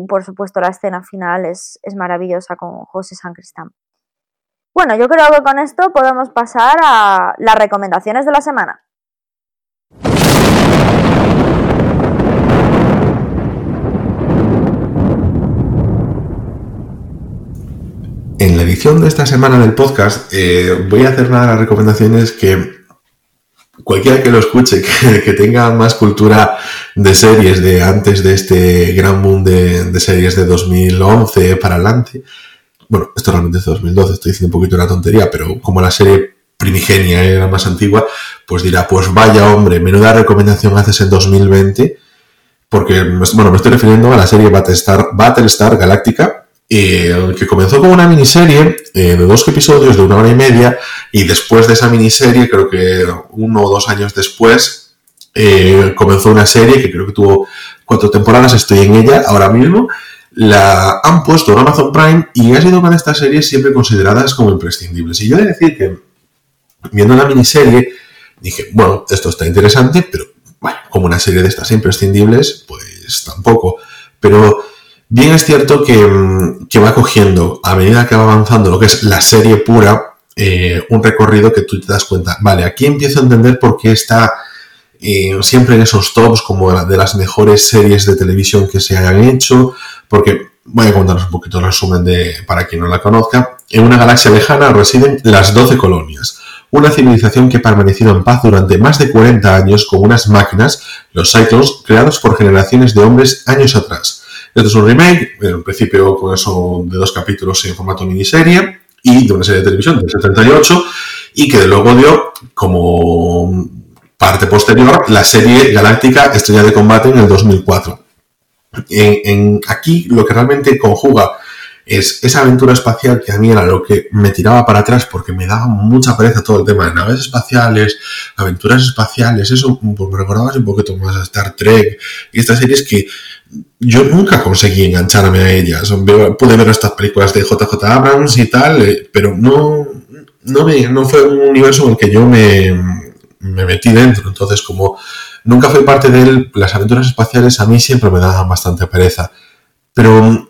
por supuesto la escena final es, es maravillosa con José San Cristán. Bueno, yo creo que con esto podemos pasar a las recomendaciones de la semana. En la edición de esta semana del podcast eh, voy a hacer una de las recomendaciones que cualquiera que lo escuche, que, tenga más cultura de series de antes de este gran boom de, series de 2011 para adelante, bueno, esto realmente es de 2012, estoy diciendo un poquito una tontería, pero como la serie primigenia era más antigua, pues dirá, pues vaya hombre, menuda recomendación haces en 2020, porque, bueno, me estoy refiriendo a la serie Battlestar, Battlestar Galactica, eh, que comenzó como una miniserie eh, de dos episodios de una hora y media y después de esa miniserie, creo que uno o dos años después, eh, comenzó una serie que creo que tuvo cuatro temporadas, estoy en ella ahora mismo, la han puesto en Amazon Prime y ha sido una de estas series siempre consideradas como imprescindibles. Y yo he de decir que viendo la miniserie dije, bueno, esto está interesante, pero bueno, como una serie de estas imprescindibles, pues tampoco. Pero Bien es cierto mm, que, va cogiendo, a medida que va avanzando lo que es la serie pura, eh, un recorrido que tú te das cuenta, vale, aquí empiezo a entender por qué está eh, siempre en esos tops como de las mejores series de televisión que se hayan hecho, porque voy a contaros un poquito el resumen de, para quien no la conozca, en una galaxia lejana residen las 12 colonias, una civilización que ha permanecido en paz durante más de 40 años con unas máquinas, los Cyclones, creados por generaciones de hombres años atrás. Este es un remake, en principio con eso de dos capítulos en formato miniserie y de una serie de televisión del 78 y que luego dio como parte posterior, la serie galáctica Estrella de Combate en el 2004. En, aquí lo que realmente conjuga es esa aventura espacial que a mí era lo que me tiraba para atrás porque me daba mucha pereza todo el tema de naves espaciales, aventuras espaciales, eso pues me recordaba un poquito más a Star Trek y estas series que yo nunca conseguí engancharme a ellas. Pude ver estas películas de JJ Abrams y tal, eh, pero no, no, me, no fue un universo en el que yo me, me metí dentro. Entonces, como nunca fui parte de él, las aventuras espaciales a mí siempre me daban bastante pereza. Pero,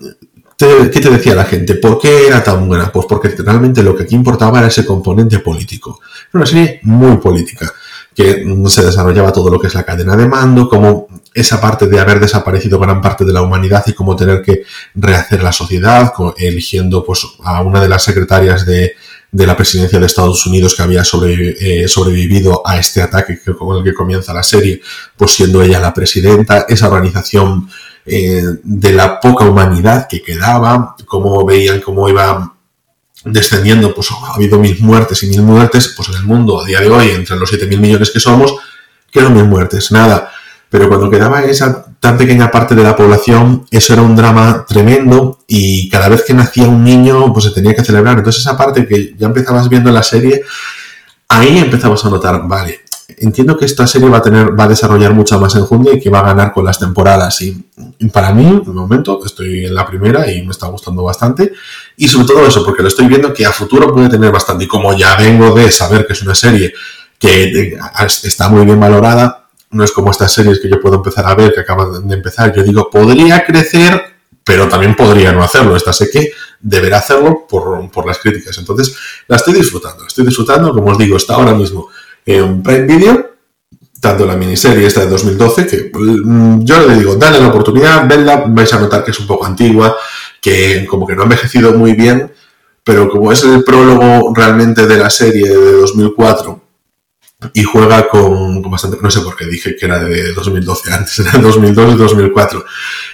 ¿qué te decía la gente? ¿Por qué era tan buena? Pues porque realmente lo que aquí importaba era ese componente político. Era una serie muy política, que se desarrollaba todo lo que es la cadena de mando, como esa parte de haber desaparecido gran parte de la humanidad y cómo tener que rehacer la sociedad, eligiendo pues, a una de las secretarias de, de la presidencia de Estados Unidos que había eh, sobrevivido a este ataque con el que comienza la serie, pues siendo ella la presidenta, esa organización eh, de la poca humanidad que quedaba, cómo veían cómo iba descendiendo, pues ha habido mil muertes y mil muertes, pues en el mundo a día de hoy, entre los 7 mil millones que somos, quedan mil muertes, nada. Pero cuando quedaba esa tan pequeña parte de la población, eso era un drama tremendo y cada vez que nacía un niño, pues se tenía que celebrar. Entonces esa parte que ya empezabas viendo en la serie, ahí empezabas a notar, vale, entiendo que esta serie va a tener, va a desarrollar mucha más enjundia y que va a ganar con las temporadas. Y para mí, de momento, estoy en la primera y me está gustando bastante. Y sobre todo eso, porque lo estoy viendo que a futuro puede tener bastante. Y como ya vengo de saber que es una serie que está muy bien valorada, no es como estas series que yo puedo empezar a ver, que acaban de empezar. Yo digo, podría crecer, pero también podría no hacerlo. Esta sé que deberá hacerlo por, las críticas. Entonces, la estoy disfrutando. La estoy disfrutando, como os digo, está ahora mismo en Prime Video, tanto la miniserie esta de 2012, que mm, yo le digo, dale la oportunidad, vedla, vais a notar que es un poco antigua, que como que no ha envejecido muy bien, pero como es el prólogo realmente de la serie de 2004, y juega con, bastante, no sé por qué dije que era de 2012, antes era de 2002 y 2004,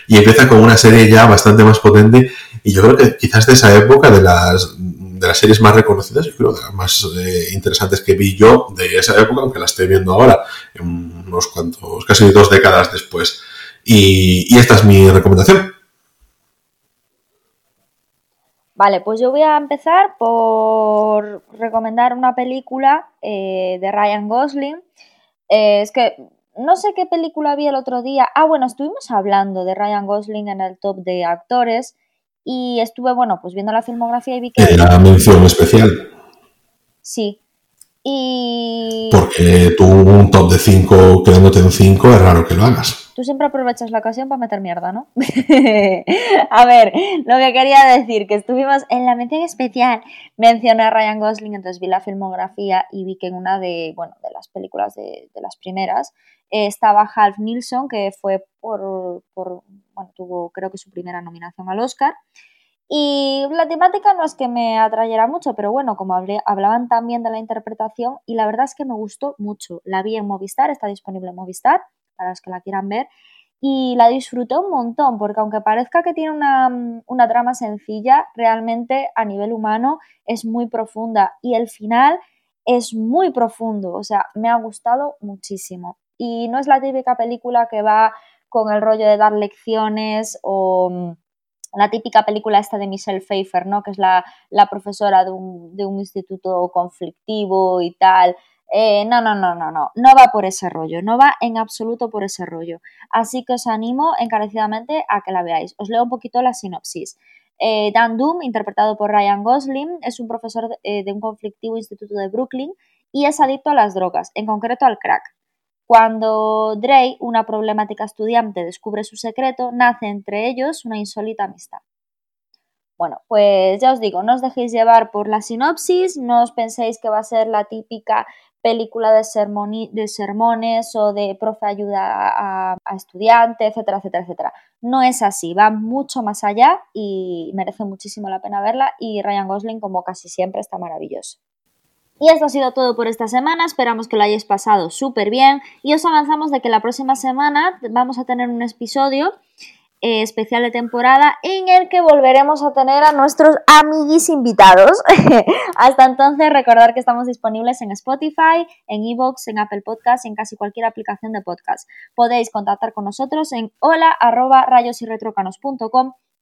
y empieza con una serie ya bastante más potente, y yo creo que quizás de esa época, de las, de las series más reconocidas, yo creo de las más eh, interesantes que vi yo de esa época, aunque la estoy viendo ahora, unos cuantos, casi dos décadas después. Y, y esta es mi recomendación. Vale, pues yo voy a empezar por recomendar una película eh, de Ryan Gosling. Eh, es que no sé qué película vi el otro día. Ah, bueno, estuvimos hablando de Ryan Gosling en el top de actores y estuve, bueno, pues viendo la filmografía y vi que... Era mención especial. Sí. Y... Porque tú un top de 5 quedándote en 5 es raro que lo hagas. Tú siempre aprovechas la ocasión para meter mierda, ¿no? a ver, lo que quería decir, que estuvimos en la mención especial, mencioné a Ryan Gosling, entonces vi la filmografía y vi que en una de, bueno, de las películas de, las primeras eh, estaba Half Nilsson, que fue por, por, bueno, tuvo creo que su primera nominación al Oscar. Y la temática no es que me atrayera mucho, pero bueno, como hablaban también de la interpretación, y la verdad es que me gustó mucho. La vi en Movistar, está disponible en Movistar para los que la quieran ver. Y la disfruté un montón, porque aunque parezca que tiene una, una trama sencilla, realmente a nivel humano es muy profunda y el final es muy profundo, o sea, me ha gustado muchísimo. Y no es la típica película que va con el rollo de dar lecciones o mm, la típica película esta de Michelle Pfeiffer, ¿no? Que es la, la profesora de un, de un, instituto conflictivo y tal, eh, no, no, no, no, no, no va por ese rollo, no va en absoluto por ese rollo. Así que os animo encarecidamente a que la veáis. Os leo un poquito la sinopsis. Eh, Dan Doom, interpretado por Ryan Gosling, es un profesor de, eh, de un conflictivo instituto de Brooklyn y es adicto a las drogas, en concreto al crack. Cuando Dre, una problemática estudiante, descubre su secreto, nace entre ellos una insólita amistad. Bueno, pues ya os digo, no os dejéis llevar por la sinopsis, no os penséis que va a ser la típica película de, de sermones o de profe ayuda a, a estudiante, etcétera, etcétera, etcétera. No es así, va mucho más allá y merece muchísimo la pena verla y Ryan Gosling, como casi siempre, está maravilloso. Y esto ha sido todo por esta semana, esperamos que lo hayáis pasado súper bien y os avanzamos de que la próxima semana vamos a tener un episodio eh, especial de temporada en el que volveremos a tener a nuestros amiguis invitados. Hasta entonces, recordar que estamos disponibles en Spotify, en Evox, en Apple Podcasts y en casi cualquier aplicación de podcast. Podéis contactar con nosotros en hola arroba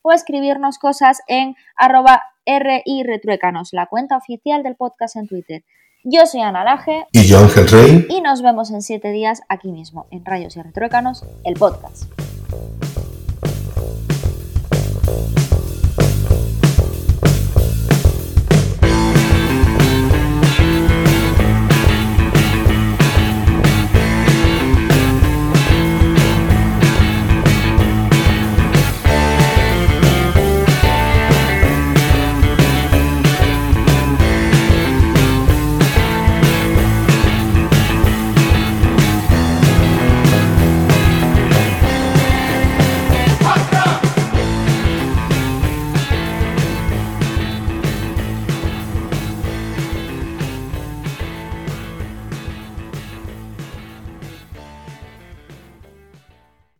o escribirnos cosas en arroba ritruécanos, la cuenta oficial del podcast en Twitter. Yo soy Ana Laje. Y yo Ángel Rey. Y nos vemos en siete días aquí mismo, en Rayos y Retruécanos, el podcast.